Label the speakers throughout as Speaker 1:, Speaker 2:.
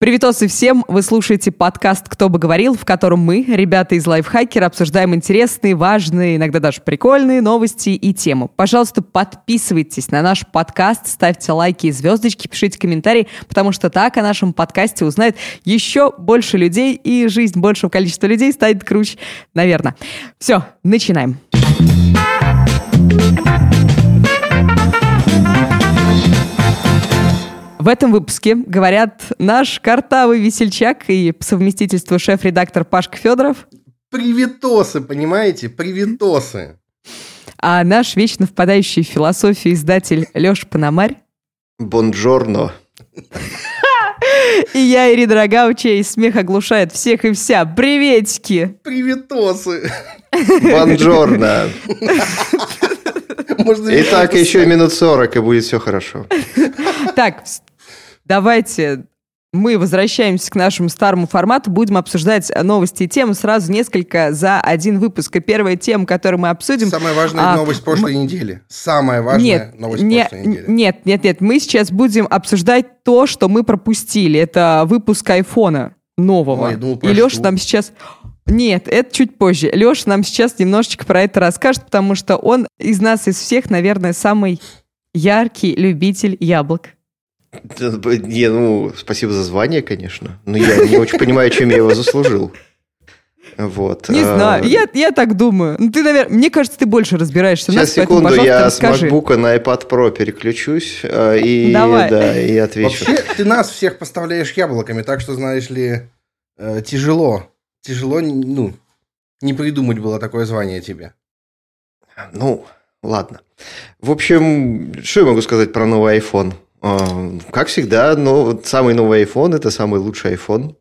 Speaker 1: Приветосы всем! Вы слушаете подкаст «Кто бы говорил», в котором мы, ребята из Лайфхакера, обсуждаем интересные, важные, иногда даже прикольные новости и темы. Пожалуйста, подписывайтесь на наш подкаст, ставьте лайки и звездочки, пишите комментарии, потому что так о нашем подкасте узнает еще больше людей, и жизнь большего количества людей станет круче, наверное. Все, начинаем. В этом выпуске говорят наш картавый весельчак и по совместительству шеф-редактор Пашка Федоров.
Speaker 2: Приветосы, понимаете? Приветосы.
Speaker 1: А наш вечно впадающий в философию издатель Леша Пономарь.
Speaker 3: Бонжорно.
Speaker 1: И я, Ирина Рогауча, и смех оглушает всех и вся. Приветики!
Speaker 2: Приветосы!
Speaker 3: Бонжорно! Итак, еще минут 40, и будет все хорошо.
Speaker 1: Так, давайте мы возвращаемся к нашему старому формату, будем обсуждать новости и темы сразу несколько за один выпуск. И первая тема, которую мы обсудим...
Speaker 2: Самая важная а, новость прошлой мы... недели. Самая важная
Speaker 1: нет,
Speaker 2: новость
Speaker 1: не,
Speaker 2: прошлой недели.
Speaker 1: Нет, нет, нет. Мы сейчас будем обсуждать то, что мы пропустили. Это выпуск айфона нового. Ой, думал, и Леша нам сейчас... Нет, это чуть позже. Леша нам сейчас немножечко про это расскажет, потому что он из нас, из всех, наверное, самый яркий любитель яблок.
Speaker 3: Не, ну, спасибо за звание, конечно. Но я не очень понимаю, чем я его заслужил. Вот.
Speaker 1: Не а, знаю, я, я так думаю. Ну, ты, наверное, мне кажется, ты больше разбираешься.
Speaker 3: Сейчас, нас, секунду, поэтому, я расскажи. с MacBook на iPad Pro переключусь а, и,
Speaker 1: Давай.
Speaker 3: Да, и отвечу.
Speaker 2: Вообще, ты нас всех поставляешь яблоками, так что, знаешь ли, э, тяжело. Тяжело, ну, не придумать было такое звание тебе.
Speaker 3: Ну, ладно. В общем, что я могу сказать про новый iPhone? А, как всегда, но самый новый iPhone – это самый лучший iPhone.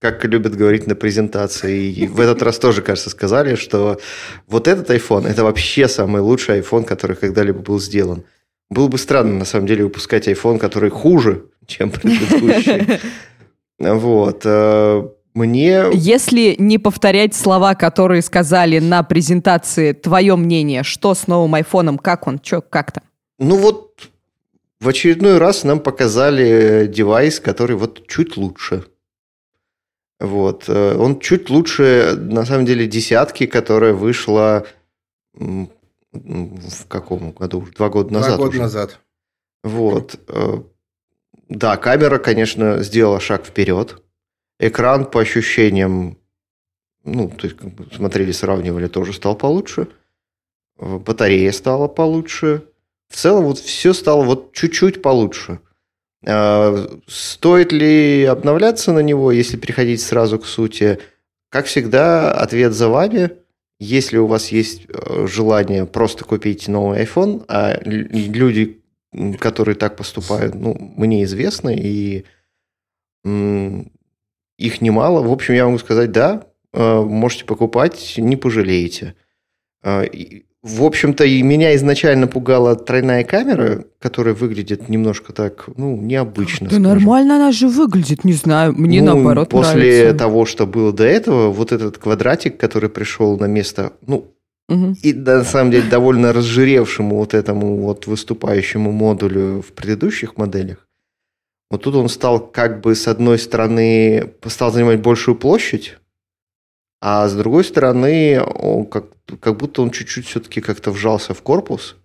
Speaker 3: Как любят говорить на презентации. И в этот раз тоже, кажется, сказали, что вот этот iPhone – это вообще самый лучший iPhone, который когда-либо был сделан. Было бы странно, на самом деле, выпускать iPhone, который хуже, чем предыдущий. Вот. Э, мне...
Speaker 1: Если не повторять слова, которые сказали на презентации, твое мнение, что с новым айфоном, как он, что, как то
Speaker 3: Ну вот в очередной раз нам показали девайс, который вот чуть лучше. Вот. Э, он чуть лучше, на самом деле, десятки, которая вышла в каком году? Два года назад.
Speaker 2: Два года
Speaker 3: уже.
Speaker 2: назад.
Speaker 3: Вот. Э, да, камера, конечно, сделала шаг вперед. Экран, по ощущениям, ну, то есть, как бы смотрели, сравнивали, тоже стал получше. Э, батарея стала получше в целом вот все стало вот чуть-чуть получше. А, стоит ли обновляться на него, если переходить сразу к сути? Как всегда, ответ за вами. Если у вас есть э, желание просто купить новый iPhone, а люди, которые так поступают, ну, мне известны, и их немало. В общем, я могу сказать, да, э, можете покупать, не пожалеете. В общем-то, и меня изначально пугала тройная камера, которая выглядит немножко так, ну, необычно.
Speaker 1: Да скажем. нормально она же выглядит, не знаю, мне ну, наоборот
Speaker 3: после
Speaker 1: нравится.
Speaker 3: того, что было до этого, вот этот квадратик, который пришел на место, ну, угу. и на самом деле довольно разжиревшему вот этому вот выступающему модулю в предыдущих моделях, вот тут он стал как бы с одной стороны, стал занимать большую площадь, а с другой стороны, он как, как будто он чуть-чуть все-таки как-то вжался в корпус.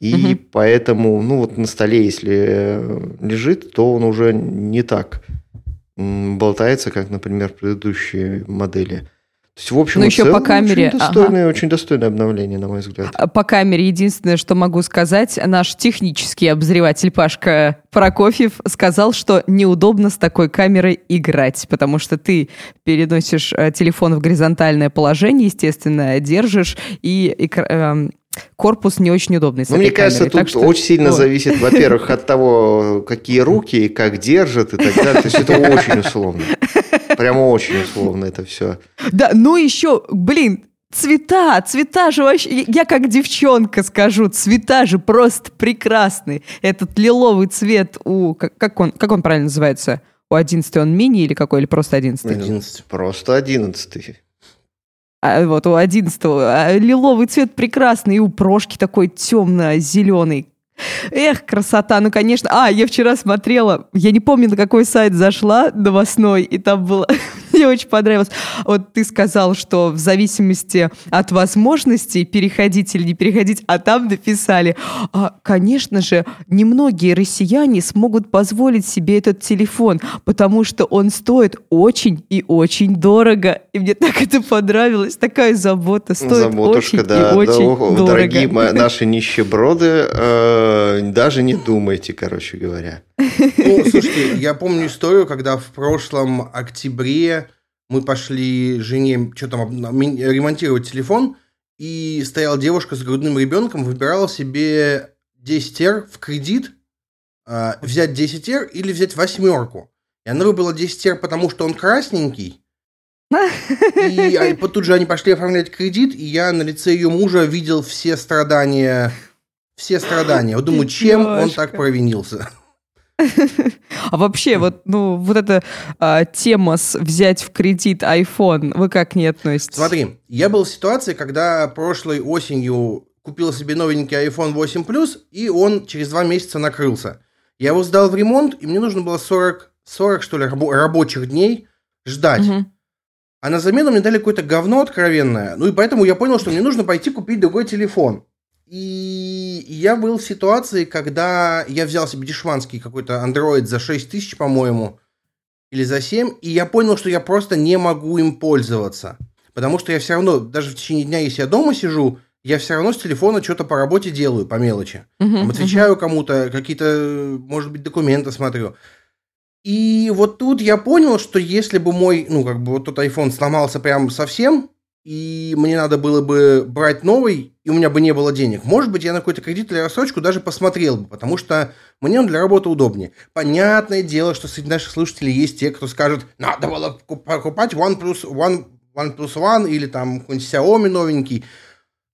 Speaker 3: И угу. поэтому, ну вот на столе, если лежит, то он уже не так болтается, как, например, предыдущие модели. То есть, в общем,
Speaker 1: Но еще целом, по камере...
Speaker 3: Очень достойное, ага. очень достойное обновление, на мой взгляд.
Speaker 1: А, по камере единственное, что могу сказать, наш технический обозреватель Пашка Прокофьев сказал, что неудобно с такой камерой играть, потому что ты переносишь э, телефон в горизонтальное положение, естественно, держишь, и эм, корпус не очень удобный.
Speaker 3: Ну, мне кажется, камерой. тут так что... очень сильно вот. зависит, во-первых, от того, какие руки, как держат и так далее. То есть это очень условно. Прямо очень условно это все.
Speaker 1: Да, ну еще, блин, Цвета, цвета же вообще, я как девчонка скажу, цвета же просто прекрасные. Этот лиловый цвет у, как, как, он, как он правильно называется? У 11 он мини или какой, или просто 11?
Speaker 3: 11, просто 11.
Speaker 1: А, вот у 11 а, лиловый цвет прекрасный, и у прошки такой темно-зеленый. Эх, красота, ну, конечно. А, я вчера смотрела, я не помню, на какой сайт зашла новостной, и там было, мне очень понравилось. Вот ты сказал, что в зависимости от возможностей переходить или не переходить, а там написали, а, конечно же, немногие россияне смогут позволить себе этот телефон, потому что он стоит очень и очень дорого. И мне так это понравилось, такая забота, стоит
Speaker 3: Заботушка,
Speaker 1: очень
Speaker 3: да,
Speaker 1: и очень
Speaker 3: да,
Speaker 1: дорого.
Speaker 3: Дорогие мои- наши нищеброды, э, даже не думайте, короче говоря.
Speaker 2: Ну, слушайте, я помню историю, когда в прошлом октябре мы пошли жене что там ремонтировать телефон, и стояла девушка с грудным ребенком, выбирала себе 10R в кредит, а, взять 10R или взять восьмерку. И она выбрала 10R, потому что он красненький. И а, по- тут же они пошли оформлять кредит, и я на лице ее мужа видел все страдания. Все страдания. Вот думаю, чем он так провинился?
Speaker 1: А вообще, вот, ну, вот эта а, тема с взять в кредит iPhone, вы как к ней относитесь?
Speaker 2: Смотри, я был в ситуации, когда прошлой осенью купил себе новенький iPhone 8 Plus, и он через два месяца накрылся. Я его сдал в ремонт, и мне нужно было 40, 40 что ли, рабо- рабочих дней ждать.
Speaker 1: Мгм.
Speaker 2: А на замену мне дали какое-то говно откровенное. Ну и поэтому я понял, что мне нужно пойти купить другой телефон. И я был в ситуации, когда я взял себе дешманский какой-то Android за 6 тысяч, по-моему, или за 7, и я понял, что я просто не могу им пользоваться. Потому что я все равно, даже в течение дня, если я дома сижу, я все равно с телефона что-то по работе делаю, по мелочи. Там отвечаю кому-то, какие-то, может быть, документы смотрю. И вот тут я понял, что если бы мой, ну, как бы вот тот iPhone сломался прям совсем, и мне надо было бы брать новый, и у меня бы не было денег, может быть, я на какой-то кредит или рассрочку даже посмотрел бы, потому что мне он для работы удобнее. Понятное дело, что среди наших слушателей есть те, кто скажет, надо было куп- покупать OnePlus, One, OnePlus One или там какой-нибудь Xiaomi новенький.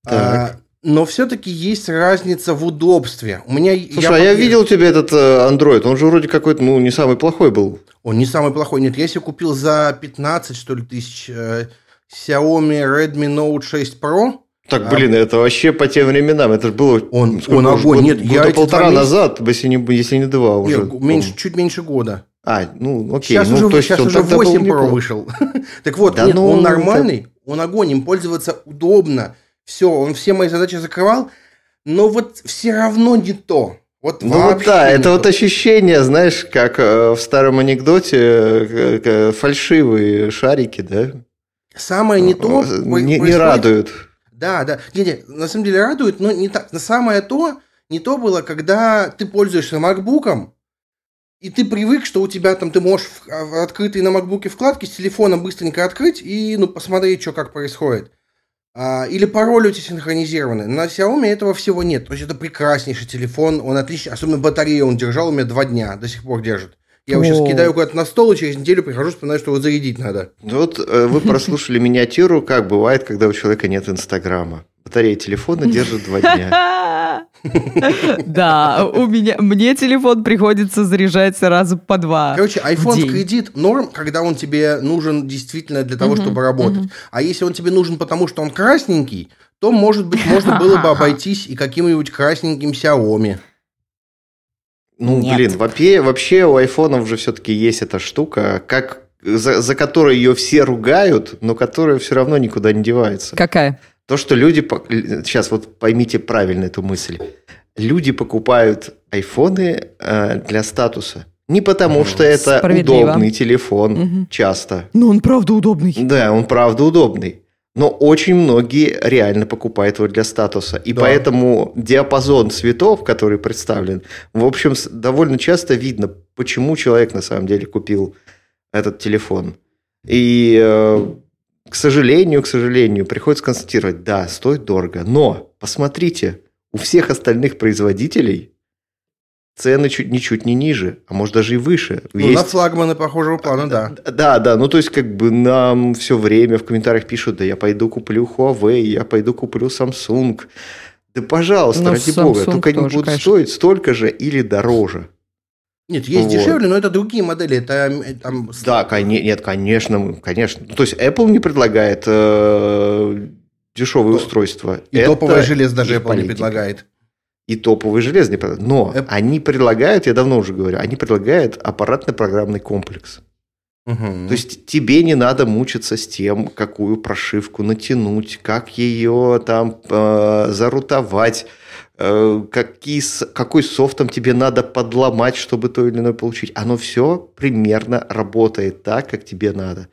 Speaker 2: А,
Speaker 3: Так.
Speaker 2: но все-таки есть разница в удобстве. У меня
Speaker 3: Слушай, а я видел у тебя этот э, Android, он же вроде какой-то, ну, не самый плохой был.
Speaker 2: Он не самый плохой. Нет, я себе купил за 15, что ли, тысяч э, Xiaomi Redmi Note 6 Pro.
Speaker 3: Так, блин, это вообще по тем временам, это же было...
Speaker 2: Он- он огонь.
Speaker 3: год-
Speaker 2: Нет, я
Speaker 3: года
Speaker 2: эти
Speaker 3: полтора
Speaker 2: месяца-
Speaker 3: назад, если не, если не два уже.
Speaker 2: Нет, меньше,
Speaker 3: помню.
Speaker 2: чуть меньше года.
Speaker 3: А, ну, окей.
Speaker 2: сейчас
Speaker 3: ну,
Speaker 2: уже,
Speaker 3: то
Speaker 2: сейчас
Speaker 3: он
Speaker 2: уже
Speaker 3: тогда был
Speaker 2: 8 Pro вышел. так вот,
Speaker 3: Да
Speaker 2: нет,
Speaker 3: ну,
Speaker 2: он
Speaker 3: это-
Speaker 2: нормальный, он огонь, им пользоваться удобно. Все, он все мои задачи закрывал, но вот все равно не то. Вот
Speaker 3: Ну вот да,
Speaker 2: не
Speaker 3: это
Speaker 2: то.
Speaker 3: вот ощущение, знаешь, как э, в старом анекдоте э, э, фальшивые шарики, да?
Speaker 2: Самое не то
Speaker 3: не, не
Speaker 2: происходит-
Speaker 3: радуют.
Speaker 2: Да, да. Не, не, на самом деле радует, но не так. Но самое то, не то было, когда ты пользуешься макбуком, и ты привык, что у тебя там, ты можешь в открытые на макбуке вкладки с телефона быстренько открыть и, ну, посмотреть, что как происходит. А, или пароли у тебя синхронизированы. На Xiaomi этого всего нет. То есть это прекраснейший телефон, он отличный. Особенно батарею он держал у меня два дня, до сих пор держит. Я его сейчас кидаю куда-то на стол, и через неделю прихожу, вспоминаю, что его зарядить надо.
Speaker 3: Ну Вот э, вы прослушали миниатюру, как бывает, когда у человека нет Инстаграма. Батарея телефона держит два дня.
Speaker 1: Да, у меня, мне телефон приходится заряжать сразу по два.
Speaker 2: Короче, iPhone в кредит норм, когда он тебе нужен действительно для того, чтобы работать. А если он тебе нужен потому, что он красненький, то, может быть, можно было бы обойтись и каким-нибудь красненьким Xiaomi.
Speaker 3: Ну,
Speaker 1: Нет.
Speaker 3: блин, вообще, вообще у айфонов же все-таки есть эта штука, как за, за которой ее все ругают, но которая все равно никуда не девается.
Speaker 1: Какая?
Speaker 3: То, что люди... Сейчас вот поймите правильно эту мысль. Люди покупают айфоны э, для статуса. Не потому, что это удобный телефон,
Speaker 1: Мгм.
Speaker 3: часто.
Speaker 1: Ну, он правда удобный.
Speaker 3: Да, он правда удобный. Но очень многие реально покупают его для статуса. И
Speaker 2: Да.
Speaker 3: поэтому диапазон цветов, который представлен, в общем, довольно часто видно, почему человек на самом деле купил этот телефон. И, э, к сожалению, к сожалению, приходится констатировать, да, стоит дорого. Но, посмотрите, у всех остальных производителей цены чуть ничуть не ниже, а может даже и выше.
Speaker 2: Ну, на флагманы похожего плана, да.
Speaker 3: Да, да, ну то есть как бы нам все время в комментариях пишут, да я пойду куплю Huawei, я пойду куплю Samsung. Да пожалуйста,
Speaker 1: Ну,
Speaker 3: ради
Speaker 1: Samsung
Speaker 3: бога, только они будут
Speaker 1: конечно.
Speaker 3: стоить столько же или дороже.
Speaker 2: Нет, есть
Speaker 3: Вот.
Speaker 2: дешевле, но это другие модели. Это э, там...
Speaker 3: Да, коне- нет, конечно, конечно. Ну, То есть Apple не предлагает э, дешевые
Speaker 2: То-
Speaker 3: устройства.
Speaker 2: И
Speaker 3: Это
Speaker 2: топовое железо даже Apple не
Speaker 3: политика.
Speaker 2: предлагает.
Speaker 3: И топовые железные. Но
Speaker 2: Эп-
Speaker 3: они предлагают, я давно уже говорю, они предлагают аппаратно-программный комплекс.
Speaker 2: Мгм.
Speaker 3: То есть тебе не надо мучиться с тем, какую прошивку натянуть, как ее там э, зарутовать, э, какие, какой софтом тебе надо подломать, чтобы то или иное получить. Оно все примерно работает так, как тебе надо.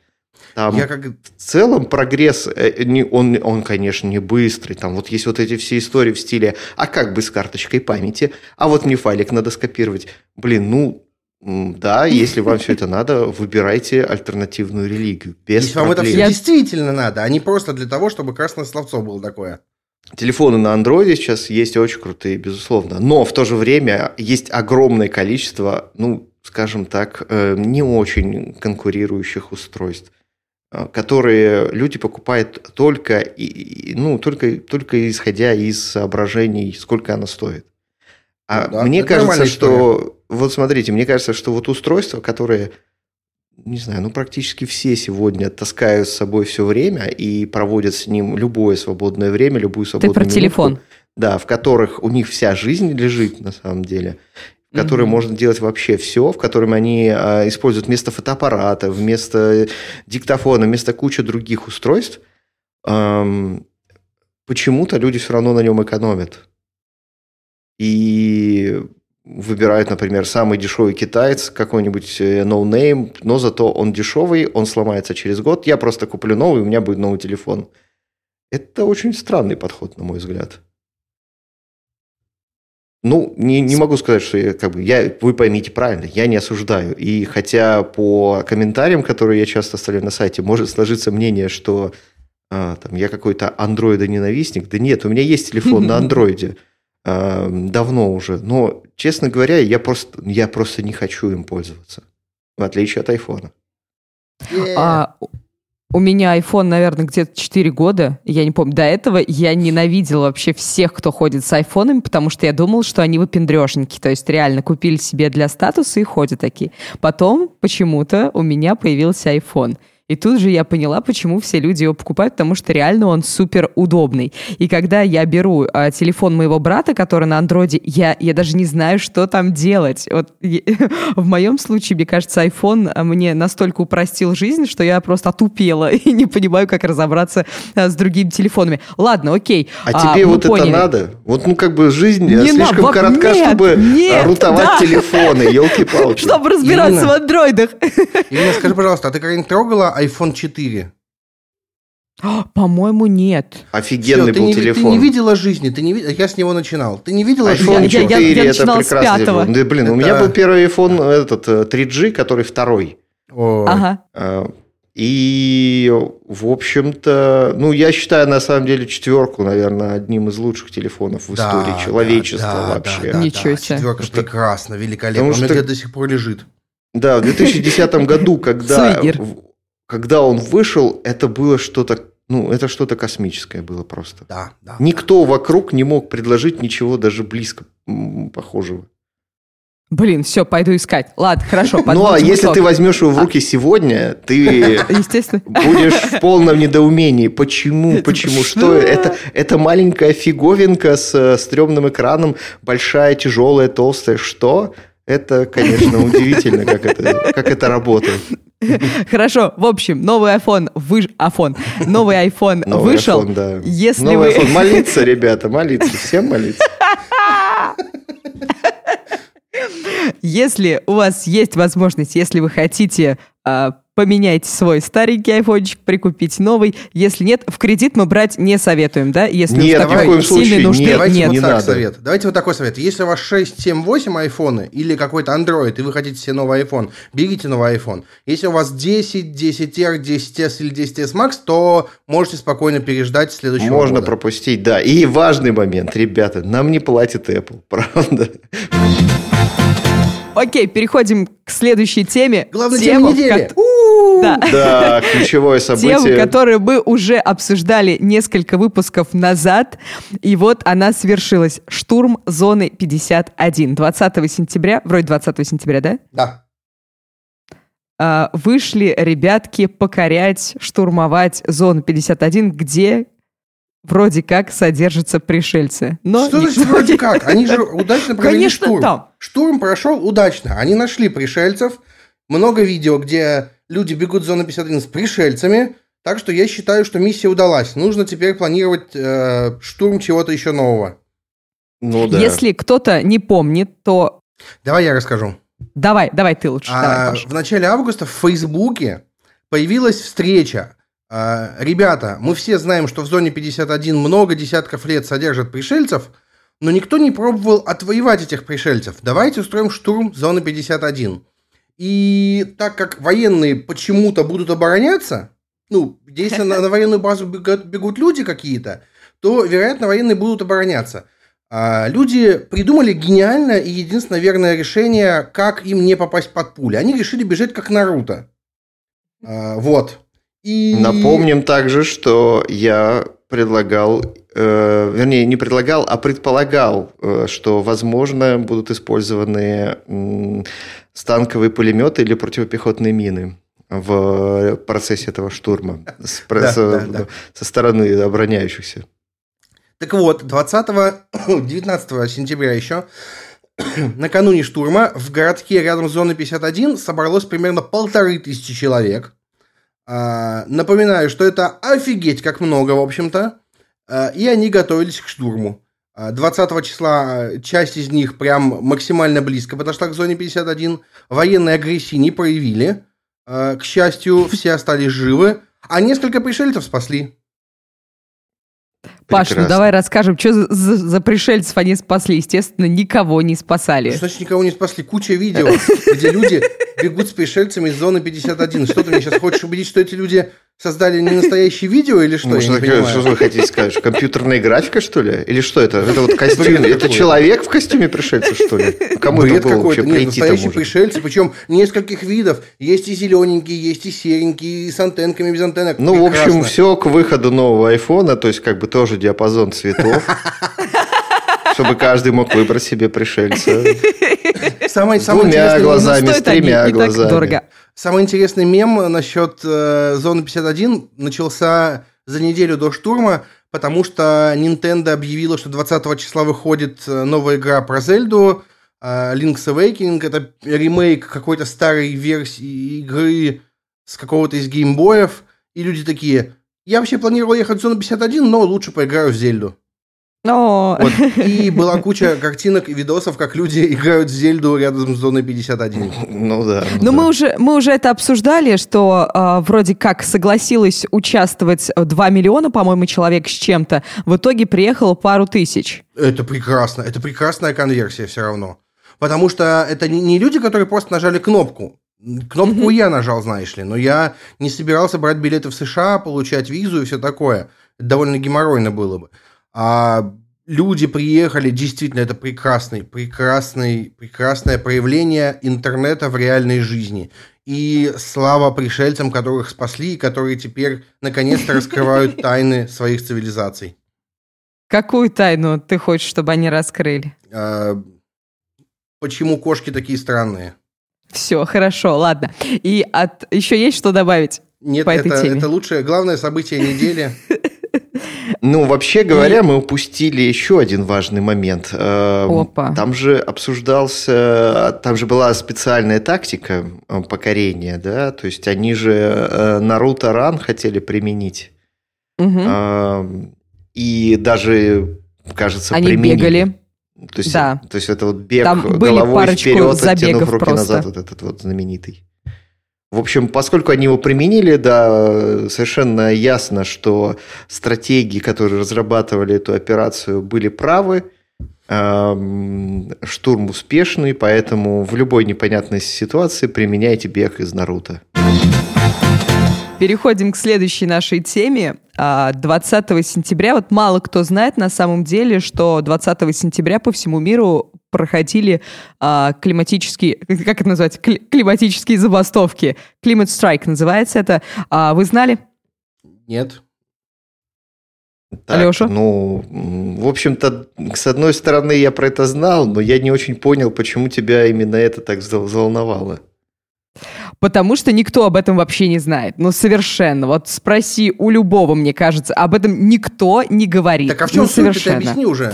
Speaker 3: Там
Speaker 2: Я как...
Speaker 3: в целом прогресс, э, не- он, он, конечно, не быстрый. Там вот есть вот эти все истории в стиле, а как бы с карточкой памяти, а вот мне файлик надо скопировать. Блин, ну, да, если вам все это надо, выбирайте альтернативную религию. Без
Speaker 2: Если вам это
Speaker 3: проблем.
Speaker 2: все действительно надо, а не просто для того, чтобы красное словцо было такое.
Speaker 3: Телефоны на андроиде сейчас есть очень крутые, безусловно. Но в то же время есть огромное количество, ну, скажем так, э, не очень конкурирующих устройств, э, которые люди покупают только, ну, только, только исходя из соображений, сколько она стоит. А
Speaker 2: Ну да,
Speaker 3: мне кажется, что... Вот смотрите, мне кажется, что вот устройства, которые не знаю, ну практически все сегодня таскают с собой все время и проводят с ним любое свободное время, любую
Speaker 1: Ты
Speaker 3: свободную
Speaker 1: про
Speaker 3: минутку.
Speaker 1: телефон.
Speaker 3: Да, в которых у них вся жизнь лежит на самом деле, в которой
Speaker 1: Мгм.
Speaker 3: можно делать вообще все, в котором они а, используют вместо фотоаппарата, вместо диктофона, вместо кучи других устройств. ам, почему-то люди все равно на нем экономят. И выбирают, например, самый дешевый китаец, какой-нибудь э, no-name, но зато он дешевый, он сломается через год, я просто куплю новый, у меня будет новый телефон. Это очень странный подход, на мой взгляд. Ну, не, не могу сказать, что я, как бы, я, вы поймите правильно, я не осуждаю. И хотя по комментариям, которые я часто оставляю на сайте, может сложиться мнение, что а, там, я какой-то андроида-ненавистник. Да нет, у меня есть телефон на андроиде а, давно уже. Но, честно говоря, я просто, я просто не хочу им пользоваться. В отличие от айфона.
Speaker 2: Е.
Speaker 1: А, у- меня iPhone, наверное, где-то 4 года. Я не помню. До этого я ненавидела вообще всех, кто ходит с айфонами, потому что я думала, что они выпендрежники. То есть реально купили себе для статуса и ходят такие. Потом почему-то у меня появился iPhone. И тут же я поняла, почему все люди его покупают, потому что реально он супер удобный. И когда я беру а, телефон моего брата, который на андроиде, я, я даже не знаю, что там делать. Вот в моем случае, мне кажется, iPhone а, мне настолько упростил жизнь, что я просто отупела и не понимаю, как разобраться а, с другими телефонами. Ладно, окей.
Speaker 3: А, тебе
Speaker 1: мы
Speaker 3: вот
Speaker 1: поняли.
Speaker 3: это надо? Вот, ну, как бы жизнь
Speaker 1: Не
Speaker 3: слишком
Speaker 1: надо,
Speaker 3: коротка,
Speaker 1: нет,
Speaker 3: чтобы
Speaker 1: нет,
Speaker 3: а, рутовать
Speaker 1: да.
Speaker 3: телефоны, елки-палки.
Speaker 1: Чтобы разбираться
Speaker 2: Ирина.
Speaker 1: в андроидах.
Speaker 2: Ирина, скажи, пожалуйста, а ты когда-нибудь трогала iPhone 4?
Speaker 1: По-моему, нет.
Speaker 3: Офигенный
Speaker 2: Всё, ты,
Speaker 3: был
Speaker 2: не,
Speaker 3: телефон.
Speaker 2: ты не видела жизни, ты не ви- я с него начинал. Ты не видела
Speaker 3: iPhone
Speaker 1: Я-
Speaker 2: жизни?
Speaker 1: я-
Speaker 3: 4
Speaker 1: я
Speaker 3: это
Speaker 1: начинала с
Speaker 3: прекрасный телефон. Да, блин, у
Speaker 2: Это-
Speaker 3: меня был первый iPhone этот э, 3G, который второй.
Speaker 2: Ой.
Speaker 1: Ага.
Speaker 3: А, И, в общем-то, ну, я считаю, на самом деле, четверку, наверное, одним из лучших телефонов в
Speaker 2: Да,
Speaker 3: истории
Speaker 2: да,
Speaker 3: человечества
Speaker 2: да,
Speaker 3: вообще.
Speaker 2: Да, да,
Speaker 1: Ничего
Speaker 2: да,
Speaker 1: себе.
Speaker 2: Четверка
Speaker 3: что-
Speaker 2: прекрасно, великолепно.
Speaker 3: Потому
Speaker 2: У меня до сих пор лежит.
Speaker 3: Да, в 2010 году, когда, когда он вышел, это было что-то, ну, это что-то космическое было просто.
Speaker 2: Да, да.
Speaker 3: Никто вокруг не мог предложить ничего даже близко похожего.
Speaker 1: Блин, все, пойду искать. Ладно, хорошо.
Speaker 3: Ну, а если ты возьмешь его в руки сегодня, ты
Speaker 1: Естественно.
Speaker 3: будешь в полном недоумении. Почему? Почему? Что
Speaker 1: что?
Speaker 3: это? Это маленькая фиговинка с э, стрёмным экраном, большая, тяжелая, толстая. Что? Это, конечно, удивительно, как это, как это работает.
Speaker 1: Хорошо, в общем, новый iPhone, выш... iPhone, новый iPhone
Speaker 3: Новый
Speaker 1: вышел.
Speaker 3: iPhone, да.
Speaker 1: Если
Speaker 3: Новый
Speaker 1: вы...
Speaker 3: iPhone. Молиться, ребята, молиться. Всем молиться.
Speaker 1: Если у вас есть возможность, если вы хотите а, поменять свой старенький айфончик, прикупить новый. Если нет, в кредит мы брать не советуем, да? Если уж
Speaker 3: Нет,
Speaker 1: такой
Speaker 3: ни в коем
Speaker 1: сильной
Speaker 3: случае
Speaker 1: нужды
Speaker 3: нет.
Speaker 2: Давайте
Speaker 1: нет.
Speaker 2: вот
Speaker 3: не
Speaker 2: так
Speaker 3: надо.
Speaker 2: совет. Давайте вот такой совет. Если у вас 6, 7, 8 айфоны или какой-то Android, и вы хотите себе новый iPhone, берите новый iPhone. Если у вас 10, 10R, 10S или 10S Max, то можете спокойно переждать следующего
Speaker 3: Можно
Speaker 2: года.
Speaker 3: пропустить, да. И важный момент, ребята, нам не платит Apple, правда?
Speaker 1: Окей, переходим к следующей теме.
Speaker 2: Главная
Speaker 1: Тема,
Speaker 2: тема недели.
Speaker 1: Да.
Speaker 3: Да, ключевое
Speaker 1: Тему,
Speaker 3: событие.
Speaker 1: которую мы уже обсуждали несколько выпусков назад. И вот она свершилась. Штурм зоны 51. 20 сентября, вроде 20 сентября, да?
Speaker 2: Да.
Speaker 1: А, вышли ребятки покорять, штурмовать зону 51, где вроде как содержатся пришельцы. Но
Speaker 2: Что значит вроде как? Они же удачно провели
Speaker 1: Конечно,
Speaker 2: штурм.
Speaker 1: там.
Speaker 2: Штурм прошел удачно. Они нашли пришельцев. Много видео, где люди бегут в зону 51 с пришельцами. Так что я считаю, что миссия удалась. Нужно теперь планировать э, штурм чего-то еще нового.
Speaker 3: Ну да.
Speaker 1: Если кто-то не помнит, то
Speaker 2: Давай я расскажу.
Speaker 1: давай, давай ты лучше.
Speaker 2: А,
Speaker 1: давай, Паша.
Speaker 2: в начале августа в Фейсбуке появилась встреча. А, Ребята, мы все знаем, что в зоне 51 много десятков лет содержат пришельцев, но никто не пробовал отвоевать этих пришельцев. Давайте устроим штурм зоны 51. И так как военные почему-то будут обороняться, ну, если на, на военную базу бегут, бегут люди какие-то, то, вероятно, военные будут обороняться. А, люди придумали гениальное и единственное верное решение, как им не попасть под пули. Они решили бежать как Наруто. А, вот. И...
Speaker 3: Напомним также, что я предлагал, э, вернее, не предлагал, а предполагал, э, что, возможно, будут использованы м, станковые пулеметы или противопехотные мины в процессе этого штурма с-
Speaker 2: Да,
Speaker 3: с-
Speaker 2: да, да.
Speaker 3: со стороны обороняющихся.
Speaker 2: Так вот, 20-19 сентября еще, накануне штурма, в городке рядом с зоной 51 собралось примерно полторы тысячи человек. А, напоминаю, что это офигеть как много, в общем-то. А, и они готовились к штурму. А, 20 числа а, часть из них прям максимально близко подошла к зоне 51. Военной агрессии не проявили. К счастью, все остались живы. А несколько пришельцев спасли.
Speaker 1: Паш, ну давай расскажем, что за, за- за пришельцев они спасли. Естественно, никого не спасали.
Speaker 2: Что значит никого не спасли? Куча видео, где люди бегут с пришельцами из зоны 51. Что ты мне сейчас хочешь убедить, что эти люди создали не настоящее видео или что?
Speaker 3: Ну,
Speaker 2: Я
Speaker 3: что,
Speaker 2: не
Speaker 3: такое-
Speaker 2: понимаю.
Speaker 3: что вы хотите сказать? Компьютерная графика, что ли? Или что это? Это вот костюм?
Speaker 2: Бред
Speaker 3: Это человек в костюме пришельца, что ли? Кому
Speaker 2: Бред
Speaker 3: это было вообще.
Speaker 2: Нет,
Speaker 3: прийти-то
Speaker 2: настоящие
Speaker 3: может?
Speaker 2: пришельцы, причем нескольких видов. Есть и зелененькие, есть и серенькие, и с антенками, без антеннок.
Speaker 3: Ну, в общем, все к выходу нового айфона, то есть как бы тоже диапазон цветов, чтобы каждый мог выбрать себе пришельца.
Speaker 2: Самый,
Speaker 3: С
Speaker 2: самый
Speaker 3: двумя
Speaker 2: интересный
Speaker 1: Ну,
Speaker 3: глазами, с тремя глазами.
Speaker 1: дорого.
Speaker 2: Самый интересный мем насчет э, зоны 51 начался за неделю до штурма, потому что Nintendo объявила, что 20 числа выходит э, новая игра про Зельду, э, Link's Awakening. Это ремейк какой-то старой версии игры с какого-то из геймбоев. И люди такие, я вообще планировал ехать в зону 51, но лучше поиграю в Зельду.
Speaker 1: Но
Speaker 2: Вот. И была куча картинок и видосов, как люди играют в Зельду рядом с зоной 51.
Speaker 3: Ну да. ну
Speaker 1: Но
Speaker 3: да.
Speaker 1: мы уже, мы уже это обсуждали, что э, вроде как согласилось участвовать 2 миллиона, по-моему, человек с чем-то. В итоге приехало пару тысяч.
Speaker 2: Это прекрасно. Это прекрасная конверсия все равно. Потому что это не, не люди, которые просто нажали кнопку. Кнопку я нажал, знаешь ли, но я не собирался брать билеты в США, получать визу и все такое. Это довольно геморройно было бы. А люди приехали, действительно, это прекрасный, прекрасный, прекрасное проявление интернета в реальной жизни. И слава пришельцам, которых спасли, и которые теперь наконец-то раскрывают тайны своих цивилизаций.
Speaker 1: Какую тайну ты хочешь, чтобы они раскрыли?
Speaker 2: А, Почему кошки такие странные?
Speaker 1: Все, хорошо, ладно. И от... еще есть что добавить?
Speaker 2: Нет,
Speaker 1: По этой
Speaker 2: это,
Speaker 1: теме.
Speaker 2: это лучшее, главное событие недели.
Speaker 3: Ну, вообще говоря, мы упустили еще один важный момент. Э,
Speaker 1: Опа.
Speaker 3: Там же обсуждался, там же была специальная тактика э, покорения, да, то есть они же э, Наруто Ран хотели применить. Э, И даже, кажется,
Speaker 1: Они
Speaker 3: применили.
Speaker 1: бегали.
Speaker 3: То есть,
Speaker 1: Да.
Speaker 3: то есть это вот бег
Speaker 1: Там были
Speaker 3: головой
Speaker 1: парочку
Speaker 3: вперед, оттянув руки
Speaker 1: просто.
Speaker 3: назад, вот этот вот знаменитый. В общем, поскольку они его применили, да, совершенно ясно, что стратегии, которые разрабатывали эту операцию, были правы. Штурм успешный, поэтому в любой непонятной ситуации применяйте бег из Наруто.
Speaker 1: Переходим к следующей нашей теме. А, 20 сентября, вот мало кто знает на самом деле, что 20 сентября по всему миру проходили а, климатические, как это называется, Кли- климатические забастовки. Climate Strike называется это. А, вы знали?
Speaker 2: Нет.
Speaker 3: Так,
Speaker 1: Алёша?
Speaker 3: Ну, в общем-то, с одной стороны, я про это знал, но я не очень понял, почему тебя именно это так взвол- взволновало.
Speaker 1: Потому что никто об этом вообще не знает. Ну, совершенно. Вот спроси у любого, мне кажется, об этом никто не говорит.
Speaker 2: Так а в чем
Speaker 1: ну,
Speaker 2: суть? Ты
Speaker 1: совершенно.
Speaker 2: объясни уже.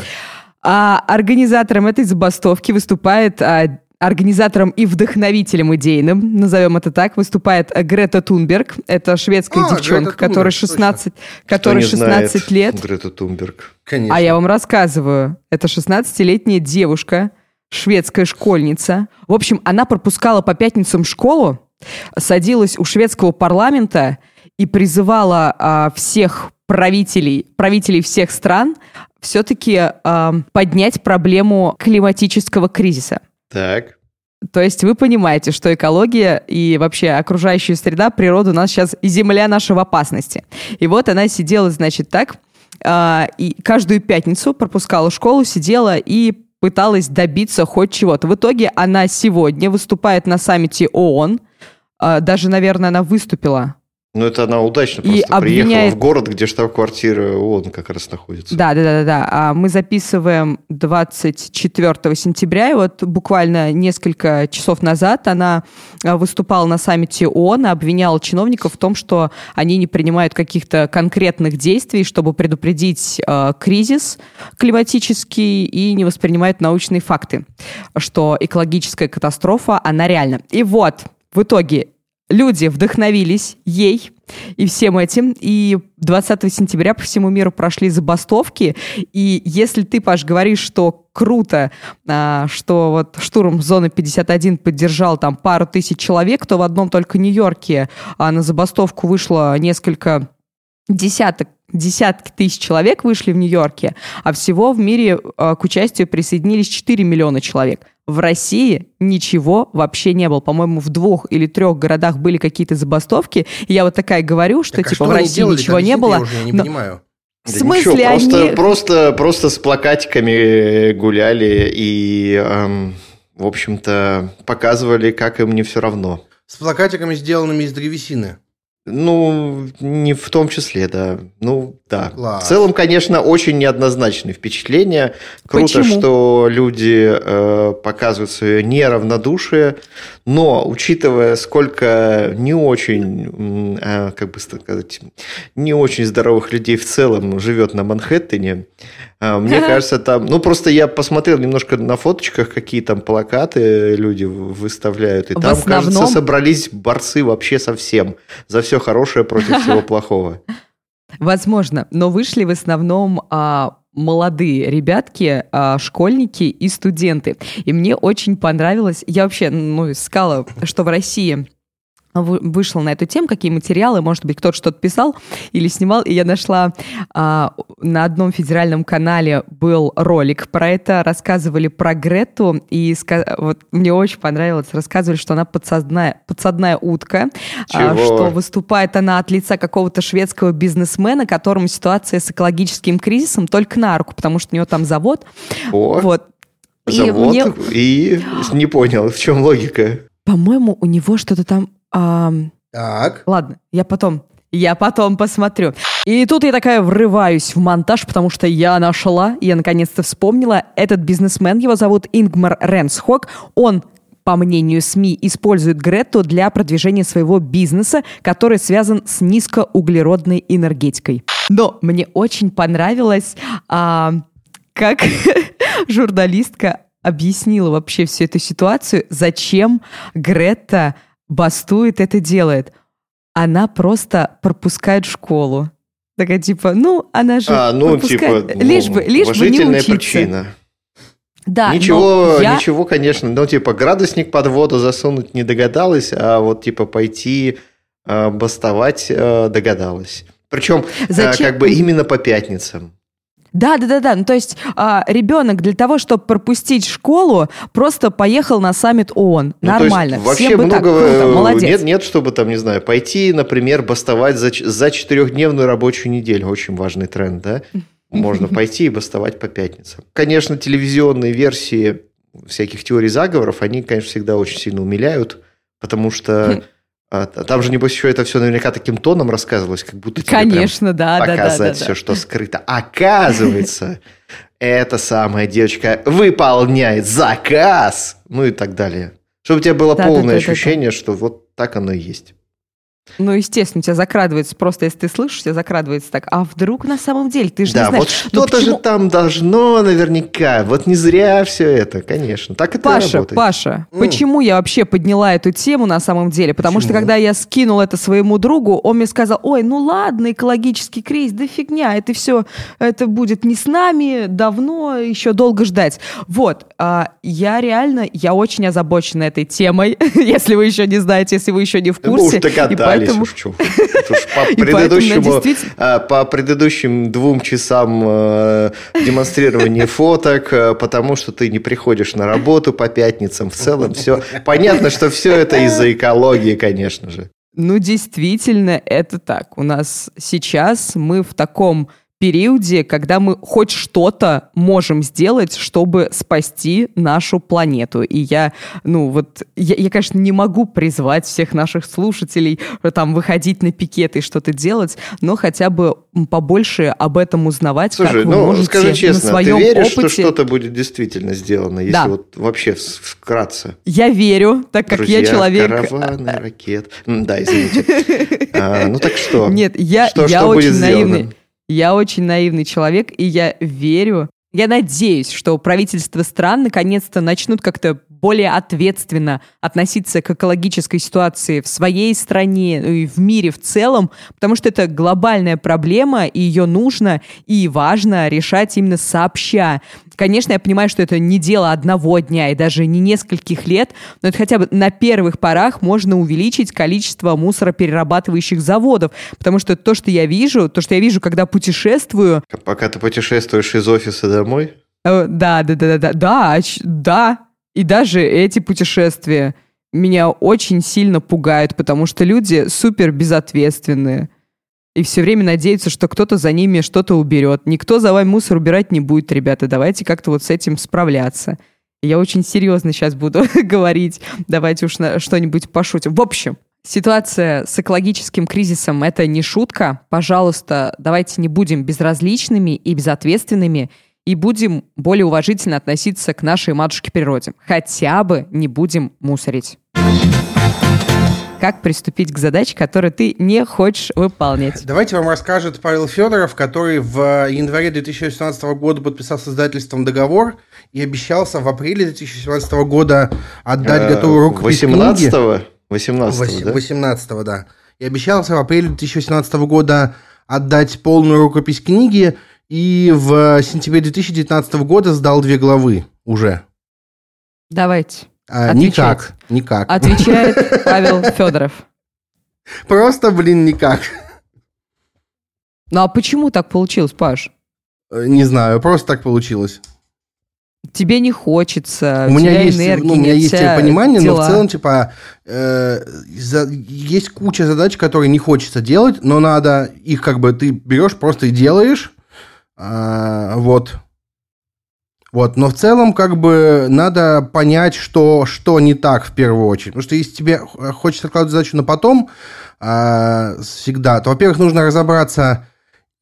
Speaker 1: А организатором этой забастовки выступает а, организатором и вдохновителем идейным, назовем это так, выступает Грета Тунберг. Это шведская
Speaker 2: А,
Speaker 1: девчонка,
Speaker 2: Грета
Speaker 1: которой
Speaker 2: Тунберг,
Speaker 1: 16,
Speaker 3: Кто
Speaker 1: которой
Speaker 3: не
Speaker 1: 16
Speaker 3: знает
Speaker 1: лет.
Speaker 3: Грету Тунберг.
Speaker 2: Конечно.
Speaker 1: А я вам рассказываю. Это 16-летняя девушка, шведская школьница. В общем, она пропускала по пятницам школу, садилась у шведского парламента и призывала а, всех правителей, правителей всех стран все-таки а, поднять проблему климатического кризиса.
Speaker 3: Так.
Speaker 1: То есть вы понимаете, что экология и вообще окружающая среда, природа у нас сейчас, земля наша в опасности. И вот она сидела, значит, так, а, и каждую пятницу пропускала школу, сидела и пыталась добиться хоть чего-то. В итоге она сегодня выступает на саммите ООН, даже, наверное, она выступила
Speaker 3: Ну, это она удачно
Speaker 1: И
Speaker 3: просто приехала
Speaker 1: обвиняет-
Speaker 3: в город, где штаб-квартира ООН как раз находится.
Speaker 1: Да, да, да, да, да. А Мы записываем 24 сентября, и вот буквально несколько часов назад она а, выступала на саммите ООН и обвиняла чиновников в том, что они не принимают каких-то конкретных действий, чтобы предупредить а, кризис климатический и не воспринимают научные факты, что экологическая катастрофа, она реальна. И вот, в итоге люди вдохновились ей и всем этим. И 20 сентября по всему миру прошли забастовки. И если ты, Паш, говоришь, что круто, а, что вот штурм зоны 51 поддержал там пару тысяч человек, то в одном только Нью-Йорке а, на забастовку вышло несколько десяток десятки тысяч человек вышли в Нью-Йорке, а всего в мире а, к участию присоединились 4 миллиона человек. В России ничего вообще не было. По-моему, в двух или трех городах были какие-то забастовки. И я вот такая говорю, что
Speaker 2: Так, а
Speaker 1: типа
Speaker 2: что
Speaker 1: в России
Speaker 2: делали-то?
Speaker 1: ничего не было.
Speaker 2: Я уже не
Speaker 1: Но-
Speaker 2: понимаю.
Speaker 1: В
Speaker 3: Да
Speaker 1: смысле,
Speaker 3: ничего, просто,
Speaker 1: они...
Speaker 3: просто, просто с плакатиками гуляли и, эм, в общем-то, показывали, как им не все равно.
Speaker 2: С плакатиками, сделанными из древесины.
Speaker 3: Ну, не в том числе, да. Ну, да.
Speaker 2: Класс.
Speaker 3: В целом, конечно, очень неоднозначные впечатления. Круто,
Speaker 1: Почему?
Speaker 3: что люди э, показывают свое неравнодушие, но учитывая, сколько не очень, э, как бы сказать, не очень здоровых людей в целом живет на Манхэттене, э, мне кажется, там... Ну, просто я посмотрел немножко на фоточках, какие там плакаты люди выставляют, и
Speaker 1: В
Speaker 3: там, кажется,
Speaker 1: основном-
Speaker 3: собрались борцы вообще совсем за все хорошее против всего плохого.
Speaker 1: Возможно, но вышли в основном а, молодые ребятки, а, школьники и студенты. И мне очень понравилось, я вообще ну, искала, что в России вы- вышел на эту тему, какие материалы, может быть, кто-то что-то писал или снимал, и я нашла а, на одном федеральном канале был ролик про это, рассказывали про Грету, и вот мне очень понравилось, рассказывали, что она подсадная, подсадная утка, а, что выступает она от лица какого-то шведского бизнесмена, которому ситуация с экологическим кризисом только на руку, потому что у него там завод.
Speaker 3: О,
Speaker 1: Вот. И
Speaker 3: завод,
Speaker 1: мне-
Speaker 3: и не понял, в чем логика.
Speaker 1: По-моему, у него что-то там... ам,
Speaker 2: Так.
Speaker 1: Ладно, я потом, я потом посмотрю. И тут я такая врываюсь в монтаж, потому что я нашла, я наконец-то вспомнила, этот бизнесмен, его зовут Ингмар Ренсхок, он по мнению СМИ, использует Грету для продвижения своего бизнеса, который связан с низкоуглеродной энергетикой. Но мне очень понравилось, а, как журналистка объяснила вообще всю эту ситуацию, зачем Грета бастует это делает. Она просто пропускает школу. Такая типа, ну, она же
Speaker 3: А, ну,
Speaker 1: пропускает.
Speaker 3: типа,
Speaker 1: лишь
Speaker 3: ну,
Speaker 1: бы, лишь бы не учиться.
Speaker 3: причина.
Speaker 1: Да,
Speaker 3: ничего,
Speaker 1: я-
Speaker 3: ничего, конечно, ну, типа, градусник под воду засунуть не догадалась, а вот, типа, пойти э, бастовать э, догадалась. Причем, э,
Speaker 1: Зачем?
Speaker 3: как бы, именно по пятницам.
Speaker 1: Да, да, да, да. Ну, то есть а, ребенок для того, чтобы пропустить школу, просто поехал на саммит ООН.
Speaker 3: Ну, то есть
Speaker 1: Нормально.
Speaker 3: вообще
Speaker 1: Всем бы так.
Speaker 3: много
Speaker 1: Круто,
Speaker 3: э,
Speaker 1: молодец.
Speaker 3: нет, нет, чтобы там, не знаю, пойти, например, бастовать за, за четырехдневную рабочую неделю. Очень важный тренд, да? Можно пойти и бастовать по пятницам. Конечно, телевизионные версии всяких теорий заговоров, они, конечно, всегда очень сильно умиляют, потому что а, там же, небось, еще это все наверняка таким тоном рассказывалось, как будто
Speaker 1: Конечно, да, да, да, да,
Speaker 3: показать
Speaker 1: да.
Speaker 3: все, что скрыто. Оказывается, эта самая девочка выполняет заказ, ну и так далее. Чтобы у тебя было
Speaker 1: Да, да,
Speaker 3: полное
Speaker 1: да, да, да.
Speaker 3: ощущение, что вот так оно и есть.
Speaker 1: Ну, естественно, у тебя закрадывается, просто если ты слышишь, тебя закрадывается так, а вдруг на самом деле, ты же
Speaker 3: да,
Speaker 1: не знаешь.
Speaker 3: вот что-то же там должно наверняка, вот не зря все это, конечно, так это
Speaker 1: Паша,
Speaker 3: работает.
Speaker 1: Паша, mm. почему я вообще подняла эту тему на самом деле? Потому почему? что когда я скинул это своему другу, он мне сказал, ой, ну ладно, экологический кризис, да фигня, это все, это будет не с нами, давно, еще долго ждать. Вот, а, я реально, я очень озабочена этой темой, если вы еще не знаете, если вы еще не в курсе.
Speaker 3: Ну, уж поэтому... уж по предыдущему, а, по предыдущим двум часам э, демонстрирования фоток, э, потому что ты не приходишь на работу по пятницам, в целом все понятно, что все это из-за экологии, конечно же.
Speaker 1: Ну, действительно, это так. У нас сейчас мы в таком периоде, когда мы хоть что-то можем сделать, чтобы спасти нашу планету. И я, ну вот, я, я, конечно, не могу призвать всех наших слушателей э, там выходить на пикеты и что-то делать, но хотя бы побольше об этом узнавать,
Speaker 3: Слушай,
Speaker 1: как вы
Speaker 3: ну,
Speaker 1: можете
Speaker 3: скажи честно,
Speaker 1: на своем
Speaker 3: ты веришь,
Speaker 1: опыте...
Speaker 3: что что-то будет действительно сделано, если
Speaker 1: да.
Speaker 3: вот вообще вкратце?
Speaker 1: Я верю, так как
Speaker 3: Друзья,
Speaker 1: я человек...
Speaker 3: караваны, ракет. Да, извините. А, ну так что?
Speaker 1: Нет, я,
Speaker 3: что,
Speaker 1: я
Speaker 3: что
Speaker 1: очень наивный.
Speaker 3: Сделано?
Speaker 1: Я очень наивный человек, и я верю, я надеюсь, что правительства стран наконец-то начнут как-то более ответственно относиться к экологической ситуации в своей стране ну и в мире в целом, потому что это глобальная проблема, и ее нужно и важно решать именно сообща. Конечно, я понимаю, что это не дело одного дня и даже не нескольких лет, но это хотя бы на первых порах можно увеличить количество мусороперерабатывающих заводов, потому что то, что я вижу, то, что я вижу, когда путешествую...
Speaker 3: Пока ты путешествуешь из офиса домой?
Speaker 1: Э, да, да, да, да, да, да, и даже эти путешествия меня очень сильно пугают, потому что люди супер безответственные. И все время надеются, что кто-то за ними что-то уберет. Никто за вами мусор убирать не будет, ребята. Давайте как-то вот с этим справляться. Я очень серьезно сейчас буду говорить. Давайте уж на что-нибудь пошутим. В общем, ситуация с экологическим кризисом – это не шутка. Пожалуйста, давайте не будем безразличными и безответственными – и будем более уважительно относиться к нашей матушке природе. Хотя бы не будем мусорить. Как приступить к задаче, которую ты не хочешь выполнять?
Speaker 2: Давайте вам расскажет Павел Федоров, который в январе 2018 года подписал с издательством договор и обещался в апреле 2017 года отдать
Speaker 3: Э,
Speaker 2: готовую рукопись
Speaker 3: 18
Speaker 2: книги.
Speaker 3: 18 да?
Speaker 2: 18 да. И обещался в апреле 2018 года отдать полную рукопись книги, и в сентябре 2019 года сдал две главы уже.
Speaker 1: Давайте.
Speaker 2: А, никак, никак.
Speaker 1: Отвечает Павел Федоров.
Speaker 2: Просто, блин, никак.
Speaker 1: Ну а почему так получилось, Паш?
Speaker 2: Э, Не знаю, просто так получилось.
Speaker 1: Тебе не хочется,
Speaker 2: у меня
Speaker 1: тебя
Speaker 2: есть,
Speaker 1: энергии
Speaker 2: ну, у меня есть понимание, но
Speaker 1: дела.
Speaker 2: в целом, типа, э, за- есть куча задач, которые не хочется делать, но надо их как бы ты берешь просто и делаешь, А, вот. Вот, но в целом, как бы, надо понять, что, что не так в первую очередь. Потому что если тебе х- хочется откладывать задачу на потом, а, всегда, то, во-первых, нужно разобраться,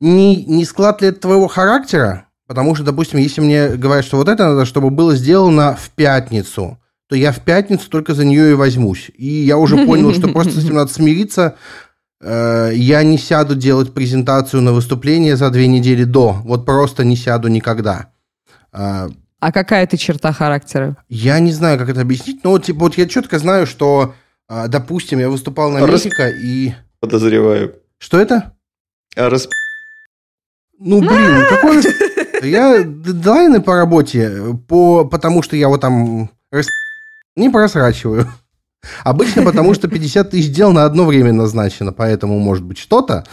Speaker 2: не, не склад ли это твоего характера, потому что, допустим, если мне говорят, что вот это надо, чтобы было сделано в пятницу, то я в пятницу только за нее и возьмусь. И я уже понял, что просто с этим надо смириться. Э, Я не сяду делать презентацию на выступление за две недели до. Вот просто не сяду никогда. Э,
Speaker 1: А какая ты черта характера?
Speaker 2: Я не знаю, как это объяснить, но вот, типа, вот я четко знаю, что, э, допустим, я выступал на
Speaker 3: Рас-
Speaker 2: Мехико, и...
Speaker 3: Подозреваю.
Speaker 2: Что это?
Speaker 3: А рас-
Speaker 2: Ну, блин, какой... Я дедлайны по работе, по... потому что я вот там рас- не просрачиваю. Обычно потому, что 50 тысяч дел на одно время назначено, поэтому, может быть, что-то.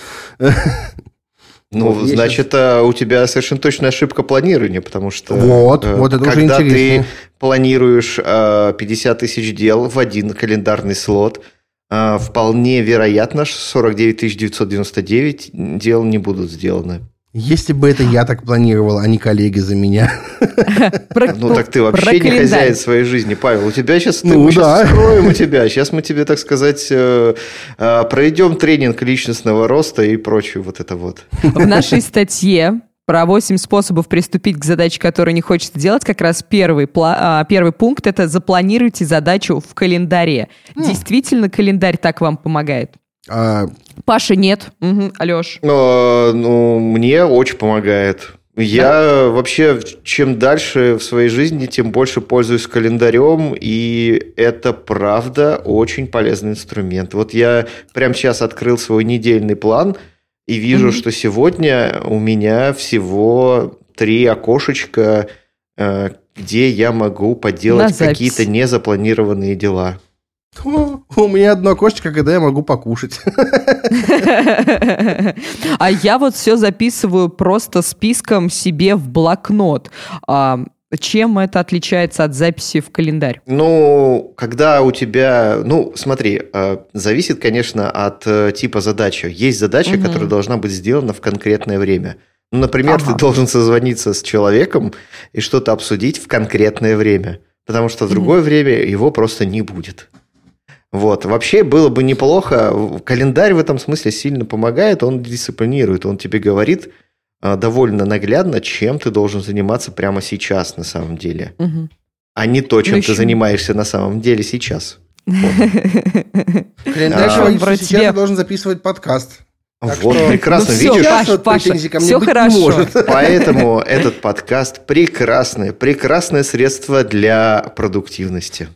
Speaker 3: Ну,
Speaker 2: я
Speaker 3: значит, а, у тебя совершенно точная ошибка планирования, потому что...
Speaker 2: Вот,
Speaker 3: э,
Speaker 2: вот это уже
Speaker 3: когда
Speaker 2: интереснее.
Speaker 3: ты планируешь а, 50 тысяч дел в один календарный слот, а, вполне вероятно, что 49 999 дел не будут сделаны.
Speaker 2: Если бы это я так планировал, а не коллеги за меня.
Speaker 3: Ну, так ты вообще не хозяин своей жизни, Павел. У тебя сейчас...
Speaker 2: Ну,
Speaker 3: мы сейчас
Speaker 2: да.
Speaker 3: вскроем у тебя. Сейчас мы тебе, так сказать, э, э, проведем тренинг личностного роста и прочее вот это вот.
Speaker 1: В нашей статье про 8 способов приступить к задаче, которую не хочется делать, как раз первый, а, первый пункт — это запланируйте задачу в календаре. Mm. Действительно, календарь так вам помогает? А... Паша нет. Угу. Алеш?
Speaker 3: Но, ну, мне очень помогает. Я да? вообще, чем дальше в своей жизни, тем больше пользуюсь календарем, и это, правда, очень полезный инструмент. Вот я прямо сейчас открыл свой недельный план – и вижу, mm-hmm. что сегодня у меня всего три окошечка, э, где я могу поделать какие-то незапланированные дела.
Speaker 2: У меня одно окошечко, когда я могу покушать.
Speaker 1: А я вот все записываю просто списком себе в блокнот. А, чем это отличается от записи в календарь?
Speaker 3: Ну, когда у тебя... Ну, смотри, э, зависит, конечно, от э, типа задачи. Есть задача, угу. которая должна быть сделана в конкретное время. Ну, например, ага. ты должен созвониться с человеком и что-то обсудить в конкретное время. Потому что в другое угу. время его просто не будет. Вот. Вообще было бы неплохо. Календарь в этом смысле сильно помогает, он дисциплинирует, он тебе говорит, а, довольно наглядно, чем ты должен заниматься прямо сейчас на самом деле. Угу. А не то, чем ну, ты занимаешься на самом деле сейчас.
Speaker 2: Календарь а, сейчас ты должен записывать подкаст.
Speaker 3: Так вот, что, прекрасно, ну, видишь?
Speaker 1: Все, Паша, Паша, все хорошо.
Speaker 3: Поэтому этот подкаст прекрасное, прекрасное средство для продуктивности.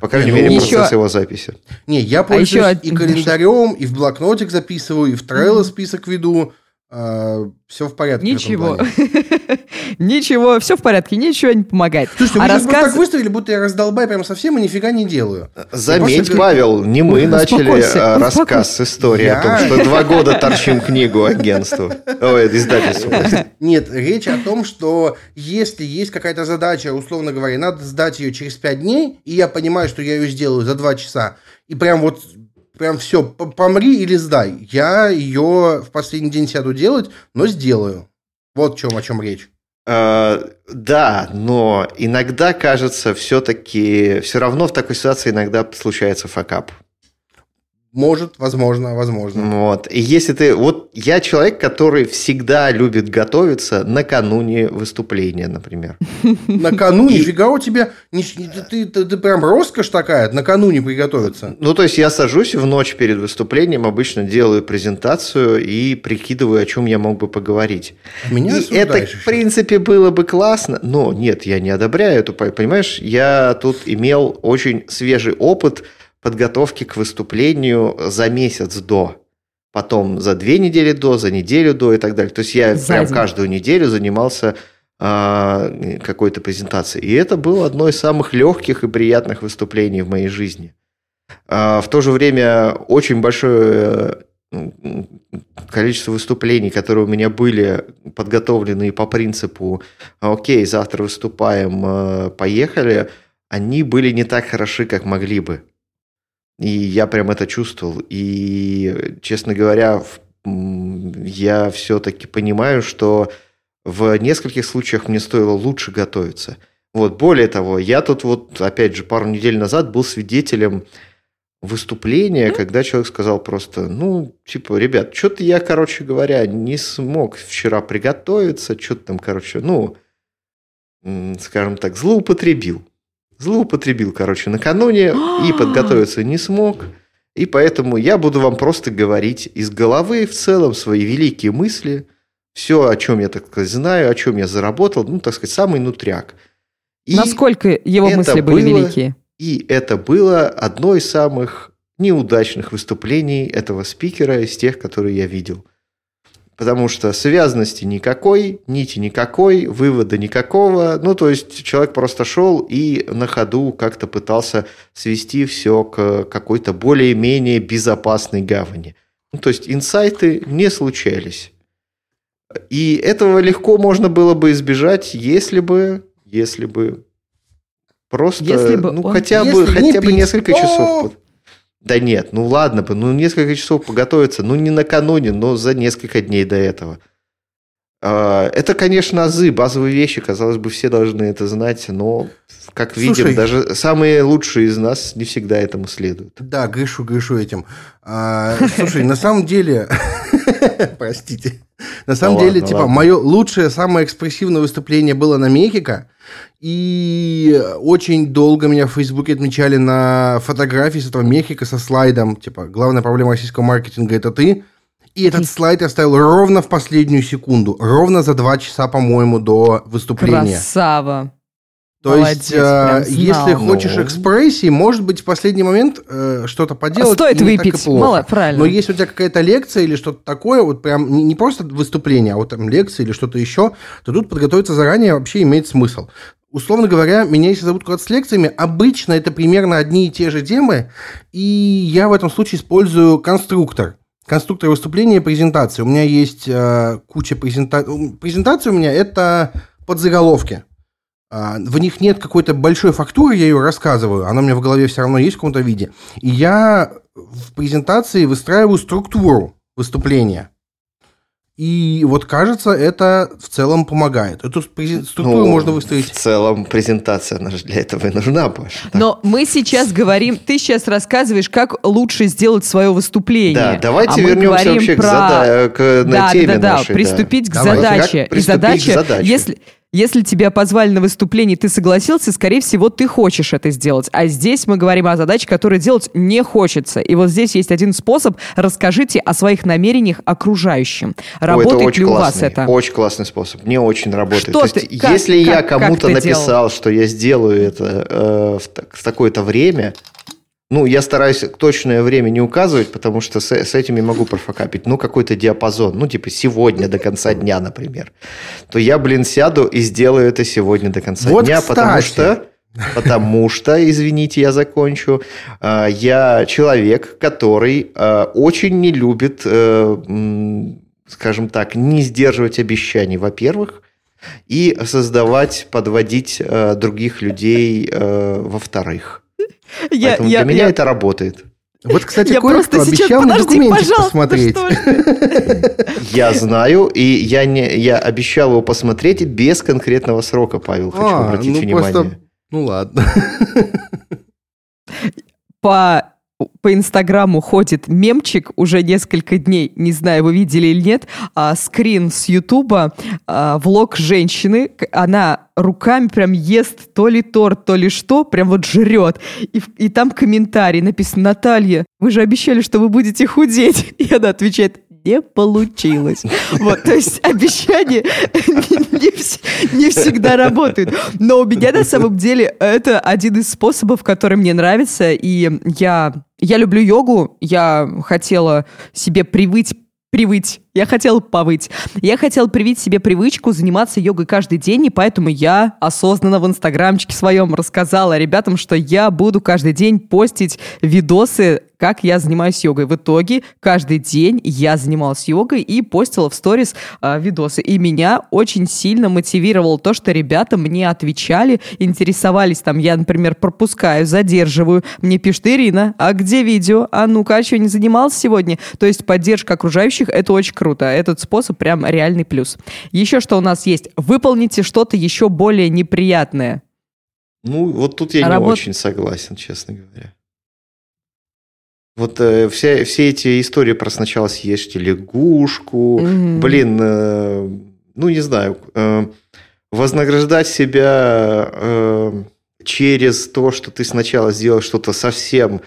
Speaker 3: По крайней мере, еще... процесс его записи.
Speaker 2: Не, я пользуюсь а еще... и календарем, и в блокнотик записываю, и в Trello список веду. А, все в порядке.
Speaker 1: Ничего. ничего, все в порядке, ничего не помогает.
Speaker 2: Слушайте, а вы рассказ... так выставили, будто я раздолбай прям совсем и нифига не делаю.
Speaker 3: Заметь, просто... Павел, не мы начали а, рассказ с истории я... о том, что два года торчим книгу агентству. Ой, издательству.
Speaker 2: Нет, речь о том, что если есть какая-то задача, условно говоря, надо сдать ее через пять дней, и я понимаю, что я ее сделаю за два часа, и прям вот прям все, помри или сдай. Я ее в последний день сяду делать, но сделаю. Вот чем, о чем речь.
Speaker 3: Uh, да, но иногда кажется, все-таки, все равно в такой ситуации иногда случается факап.
Speaker 2: Может, возможно, возможно.
Speaker 3: Вот. И если ты... Вот я человек, который всегда любит готовиться накануне выступления, например.
Speaker 2: Накануне? Нифига у тебя... Ты, ты прям роскошь такая, накануне приготовиться.
Speaker 3: Ну, то есть, я сажусь в ночь перед выступлением, обычно делаю презентацию и прикидываю, о чем я мог бы поговорить.
Speaker 2: Меня
Speaker 3: и это, в принципе, было бы классно, но нет, я не одобряю эту... Понимаешь, я тут имел очень свежий опыт – подготовки к выступлению за месяц до. Потом за две недели до, за неделю до и так далее. То есть я за прям день. каждую неделю занимался э, какой-то презентацией. И это было одно из самых легких и приятных выступлений в моей жизни. Э, в то же время очень большое количество выступлений, которые у меня были подготовлены по принципу «Окей, завтра выступаем, э, поехали», они были не так хороши, как могли бы. И я прям это чувствовал. И, честно говоря, я все-таки понимаю, что в нескольких случаях мне стоило лучше готовиться. Вот, более того, я тут вот, опять же, пару недель назад был свидетелем выступления, когда человек сказал просто, ну, типа, ребят, что-то я, короче говоря, не смог вчера приготовиться, что-то там, короче, ну, скажем так, злоупотребил злоупотребил, короче, накануне и подготовиться не смог. И поэтому я буду вам просто говорить из головы в целом свои великие мысли, все, о чем я, так сказать, знаю, о чем я заработал, ну, так сказать, самый нутряк.
Speaker 1: И Насколько его мысли были было, великие?
Speaker 3: И это было одно из самых неудачных выступлений этого спикера из тех, которые я видел потому что связанности никакой, нити никакой, вывода никакого. Ну, то есть человек просто шел и на ходу как-то пытался свести все к какой-то более-менее безопасной гавани. Ну, то есть инсайты не случались. И этого легко можно было бы избежать, если бы, если бы просто, если бы ну, он, хотя бы, хотя бы несколько часов. Да нет, ну ладно бы, ну несколько часов поготовиться, ну не накануне, но за несколько дней до этого. А, это, конечно, азы, базовые вещи, казалось бы, все должны это знать, но, как Слушай, видим, даже самые лучшие из нас не всегда этому следуют.
Speaker 2: Да, грешу, грешу этим. А, слушай, на самом деле, простите, На самом
Speaker 3: Ну
Speaker 2: деле,
Speaker 3: ладно,
Speaker 2: типа,
Speaker 3: ладно.
Speaker 2: мое лучшее, самое экспрессивное выступление было на Мехико. И очень долго меня в Фейсбуке отмечали на фотографии с этого Мехико со слайдом. Типа, главная проблема российского маркетинга это ты. И этот слайд я ставил ровно в последнюю секунду. Ровно за два часа, по-моему, до выступления.
Speaker 1: Красава.
Speaker 2: То
Speaker 1: Молодец,
Speaker 2: есть, э, если хочешь
Speaker 3: Ну.
Speaker 2: экспрессии, может быть, в последний момент э, что-то поделать.
Speaker 1: Стоит выпить. Мало, правильно.
Speaker 2: Но если у тебя какая-то лекция или что-то такое, вот прям не, не просто выступление, а вот там лекция или что-то еще, то тут подготовиться заранее вообще имеет смысл. Условно говоря, меня если зовут куда-то с лекциями, обычно это примерно одни и те же темы, и я в этом случае использую конструктор. Конструктор выступления и презентации. У меня есть э, куча презентаций. Презентация у меня это подзаголовки. А, В них нет какой-то большой фактуры, я ее рассказываю, она у меня в голове все равно есть в каком-то виде. И я в презентации выстраиваю структуру выступления. И вот кажется, это в целом помогает. Эту структуру
Speaker 3: Ну,
Speaker 2: можно
Speaker 3: В
Speaker 2: выстроить.
Speaker 3: целом презентация, она же для этого и нужна, Паша.
Speaker 1: Но мы сейчас говорим, ты сейчас рассказываешь, как лучше сделать свое выступление.
Speaker 3: Да, давайте
Speaker 1: А
Speaker 3: вернемся вообще к,
Speaker 1: про-
Speaker 3: зада- к на
Speaker 1: да,
Speaker 3: теме
Speaker 1: да, да, да,
Speaker 3: нашей.
Speaker 1: приступить к
Speaker 2: Давайте.
Speaker 1: задаче.
Speaker 3: Как
Speaker 1: И
Speaker 3: приступить к
Speaker 1: задача,
Speaker 3: задаче?
Speaker 1: если, если тебя позвали на выступление, ты согласился, скорее всего, ты хочешь это сделать. А здесь мы говорим о задаче, которую делать не хочется. И вот здесь есть один способ. Расскажите о своих намерениях окружающим.
Speaker 3: Ой,
Speaker 1: Работает
Speaker 3: это очень
Speaker 1: ли у
Speaker 3: классный,
Speaker 1: вас это?
Speaker 3: Очень классный способ. Мне очень работает.
Speaker 1: Что
Speaker 3: То есть,
Speaker 1: ты- как-
Speaker 3: если я
Speaker 1: как- как
Speaker 3: кому-то написал,
Speaker 1: делал?
Speaker 3: что я сделаю это э, в, так- в такое-то время, ну, я стараюсь точное время не указывать, потому что с, с этим я могу профокапить. Ну, какой-то диапазон, ну, типа сегодня до конца дня, например. То я, блин, сяду и сделаю это сегодня до конца
Speaker 2: Вот,
Speaker 3: дня, потому
Speaker 2: кстати.
Speaker 3: что Потому что, извините, я закончу, э, я человек, который э, очень не любит, э, скажем так, не сдерживать обещаний, во-первых, и создавать, подводить э, других людей, э, во-вторых.
Speaker 1: Я-
Speaker 3: Поэтому
Speaker 1: я-
Speaker 3: для меня
Speaker 1: я-
Speaker 3: это работает.
Speaker 2: Вот, кстати,
Speaker 1: Я просто сейчас,
Speaker 2: обещал мне
Speaker 1: подожди,
Speaker 2: документик посмотреть.
Speaker 3: Я знаю, и я, не, я обещал его посмотреть без конкретного срока, Павел, хочу
Speaker 2: А,
Speaker 3: обратить
Speaker 2: ну,
Speaker 3: внимание.
Speaker 2: просто- Ну ладно.
Speaker 1: по по Инстаграму ходит мемчик уже несколько дней, не знаю, вы видели или нет, а, скрин с Ютуба, а, влог женщины, она руками прям ест то ли торт, то ли что, прям вот жрет. И, и там комментарий написан, Наталья, вы же обещали, что вы будете худеть. И она отвечает, не получилось. Вот, то есть обещания не, не всегда работают. Но у меня на самом деле это один из способов, который мне нравится. И я, я люблю йогу. Я хотела себе привыть привыть. Я хотела повыть. Я хотела привить себе привычку заниматься йогой каждый день, и поэтому я осознанно в инстаграмчике своем рассказала ребятам, что я буду каждый день постить видосы, как я занимаюсь йогой. В итоге каждый день я занималась йогой и постила в сторис а, видосы. И меня очень сильно мотивировало то, что ребята мне отвечали, интересовались там. Я, например, пропускаю, задерживаю. Мне пишет Ирина, а где видео? А ну-ка, а что, не занимался сегодня? То есть поддержка окружающих — это очень круто. Этот способ прям реальный плюс. Еще что у нас есть? Выполните что-то еще более неприятное.
Speaker 3: Ну, вот тут я не
Speaker 1: Работ-
Speaker 3: очень согласен, честно говоря. Вот э, все, все эти истории про сначала съешьте лягушку,
Speaker 1: Мгм.
Speaker 3: блин, э, ну не знаю, э, вознаграждать себя э, через то, что ты сначала сделал что-то совсем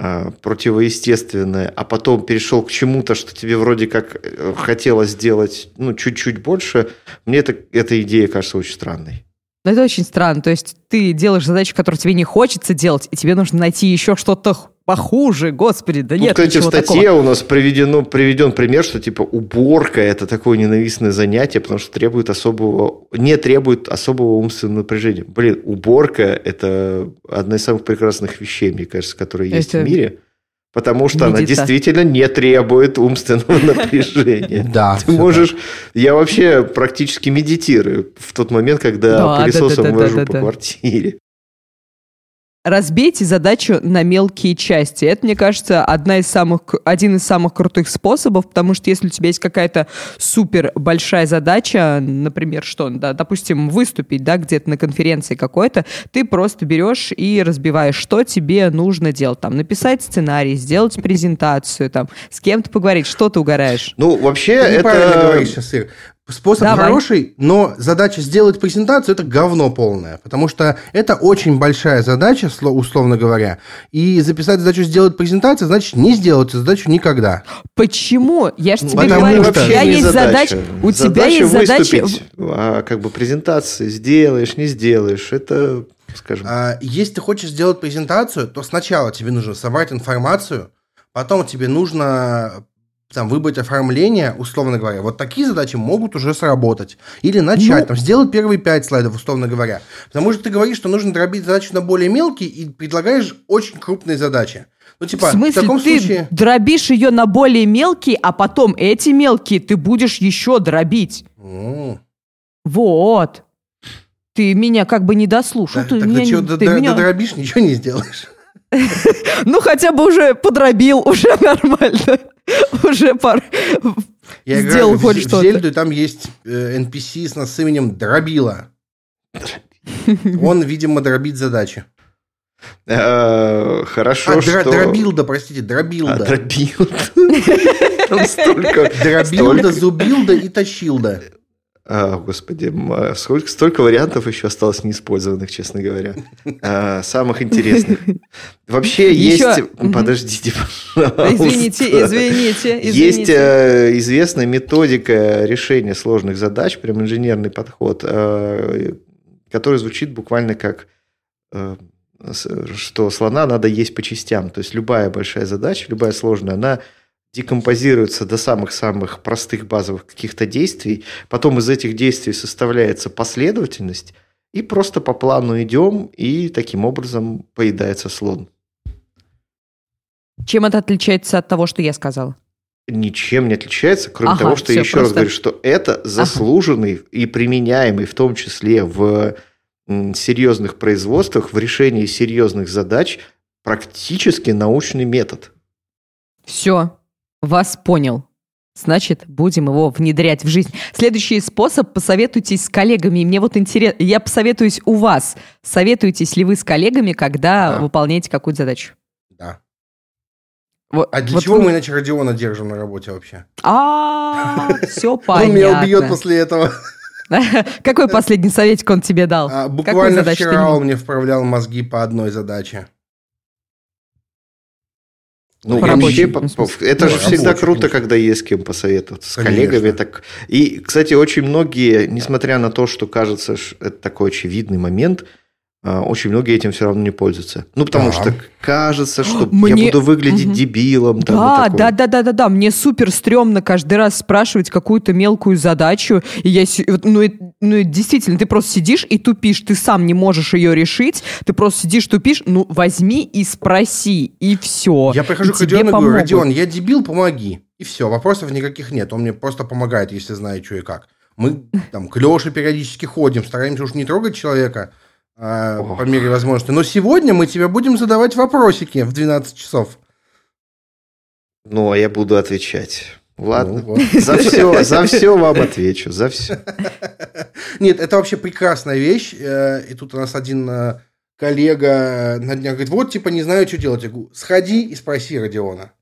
Speaker 3: э, противоестественное, а потом перешел к чему-то, что тебе вроде как э, хотелось сделать ну, чуть-чуть больше, мне это, эта идея кажется очень странной.
Speaker 1: Но это очень странно. То есть ты делаешь задачу, которую тебе не хочется делать, и тебе нужно найти еще что-то похуже. Господи, да
Speaker 3: Тут,
Speaker 1: нет
Speaker 3: кстати, в статье
Speaker 1: такого.
Speaker 3: у нас приведено, приведен пример, что типа уборка это такое ненавистное занятие, потому что требует особого, не требует особого умственного напряжения. Блин, уборка это одна из самых прекрасных вещей, мне кажется, которые есть
Speaker 1: Это
Speaker 3: в мире. Потому что она
Speaker 1: медитация.
Speaker 3: действительно не требует умственного напряжения.
Speaker 2: Да.
Speaker 3: Ты можешь... Я вообще практически медитирую в тот момент, когда
Speaker 1: Да, да,
Speaker 3: пылесосом вожу по квартире.
Speaker 1: Разбейте задачу на мелкие части. Это, мне кажется, одна из самых, один из самых крутых способов, потому что если у тебя есть какая-то супер большая задача, например, что, да, допустим, выступить, да, где-то на конференции какой-то, ты просто берешь и разбиваешь, что тебе нужно делать. Там, написать сценарий, сделать презентацию, там, с кем-то поговорить, что ты угораешь.
Speaker 3: Ну, вообще,
Speaker 2: Ты
Speaker 3: это...
Speaker 2: говоришь сейчас, Ир. Способ
Speaker 1: Давай.
Speaker 2: хороший, но задача сделать презентацию это говно полное, потому что это очень большая задача, сло- условно говоря. И записать задачу сделать презентацию, значит не сделать эту задачу никогда.
Speaker 1: Почему? Я же тебе
Speaker 2: потому
Speaker 1: говорю, у
Speaker 2: что-
Speaker 1: тебя
Speaker 3: не
Speaker 1: есть
Speaker 3: задача.
Speaker 1: задача, у тебя
Speaker 3: Задача
Speaker 1: есть задача...
Speaker 3: выступить, а как бы презентации сделаешь, не сделаешь, это, скажем,
Speaker 2: А, если ты хочешь сделать презентацию, то сначала тебе нужно собрать информацию, потом тебе нужно там, выбрать оформление, условно говоря. Вот такие задачи могут уже сработать. Или начать,
Speaker 1: Ну-
Speaker 2: там, сделать первые пять слайдов, условно говоря. Потому что ты говоришь, что нужно дробить задачу на более мелкие и предлагаешь очень крупные задачи. Ну, типа,
Speaker 1: В смысле,
Speaker 2: таком
Speaker 1: ты
Speaker 2: случае...
Speaker 1: дробишь ее на более мелкие, а потом эти мелкие ты будешь еще дробить.
Speaker 2: М,
Speaker 1: Вот. Ты меня как бы не дослушал.
Speaker 2: да-
Speaker 1: ты
Speaker 2: Тогда
Speaker 1: меня,
Speaker 2: чего
Speaker 1: ты
Speaker 2: додро-
Speaker 1: меня-
Speaker 2: додробишь, ничего не сделаешь.
Speaker 1: Ну, хотя бы уже подробил, уже нормально. Уже пар...
Speaker 2: Я
Speaker 1: Сделал
Speaker 2: играю в
Speaker 1: хоть
Speaker 2: в
Speaker 1: что-то.
Speaker 2: Зельду, и там есть э, NPC с нас именем Дробила. Он, видимо, дробит задачи.
Speaker 3: э, хорошо,
Speaker 2: А,
Speaker 3: что...
Speaker 2: дробилда, простите,
Speaker 3: А,
Speaker 2: дробилда.
Speaker 3: дробилда. Там столько...
Speaker 2: Дробилда, зубилда и тащилда.
Speaker 3: А, господи, а сколько, столько вариантов еще осталось неиспользованных, честно говоря. А, самых интересных. Вообще
Speaker 1: Еще-
Speaker 3: есть... Подождите, пожалуйста.
Speaker 1: Извините, извините,
Speaker 3: Есть
Speaker 1: извините.
Speaker 3: э, известная методика решения сложных задач, прям инженерный подход, э, который звучит буквально как, э, что слона надо есть по частям. То есть любая большая задача, любая сложная, она декомпозируется до самых-самых простых базовых каких-то действий, потом из этих действий составляется последовательность, и просто по плану идем, и таким образом поедается слон.
Speaker 1: Чем это отличается от того, что я сказала?
Speaker 3: ничем не отличается, кроме
Speaker 1: Ага,
Speaker 3: того, что я еще раз
Speaker 1: просто-
Speaker 3: говорю, что это заслуженный и применяемый в том числе в серьезных производствах, в решении серьезных задач практически научный метод.
Speaker 1: Все, вас понял. Значит, будем его внедрять в жизнь. Следующий способ – посоветуйтесь с коллегами. И Мне вот интересно, я посоветуюсь у вас. Советуетесь ли вы с коллегами, когда
Speaker 2: Да.
Speaker 1: выполняете какую-то задачу?
Speaker 2: Да.
Speaker 1: Вот,
Speaker 2: А для
Speaker 1: вот
Speaker 2: чего
Speaker 1: вы-
Speaker 2: мы иначе Родиона держим на работе вообще?
Speaker 1: А, все
Speaker 2: Он меня убьет
Speaker 1: понятно.
Speaker 2: после этого.
Speaker 1: Какой последний советик он тебе дал?
Speaker 2: А, Буквально вчера он мне вправлял мозги по одной задаче.
Speaker 3: Ну,
Speaker 1: По
Speaker 3: вообще, по- по- это
Speaker 2: Ну,
Speaker 3: же всегда круто,
Speaker 2: конечно.
Speaker 3: когда есть с кем посоветоваться, с
Speaker 2: Конечно.
Speaker 3: коллегами. Так... И, кстати, очень многие, несмотря на то, что кажется, ш- это такой очевидный момент, очень многие этим все равно не пользуются. Ну, потому
Speaker 2: Да.
Speaker 3: что кажется, что
Speaker 1: Мне-
Speaker 3: я буду выглядеть
Speaker 1: Мгм.
Speaker 3: дебилом. там, и
Speaker 1: Да, да, да, да, да, да. Мне супер стрёмно каждый раз спрашивать какую-то мелкую задачу. И я, ну, и- ну, и действительно, ты просто сидишь и тупишь, ты сам не можешь ее решить, ты просто сидишь, тупишь, ну, возьми и спроси, и все.
Speaker 2: Я прихожу к Родиону и говорю, Родион, я дебил, помоги. И все, вопросов никаких нет. Он мне просто помогает, если знает, что и как. Мы там к Леше периодически ходим, стараемся уж не трогать человека а,
Speaker 3: Ох.
Speaker 2: по мере возможности. Но сегодня мы тебе будем задавать вопросики в 12 часов.
Speaker 3: Ну, а я буду отвечать. Ладно.
Speaker 2: Ну, вот.
Speaker 3: За все, за все вам отвечу, за все.
Speaker 2: Нет, это вообще прекрасная вещь. Э, И тут у нас один э, коллега на днях говорит, вот, типа, не знаю, что делать. Я говорю, сходи и спроси Родиона.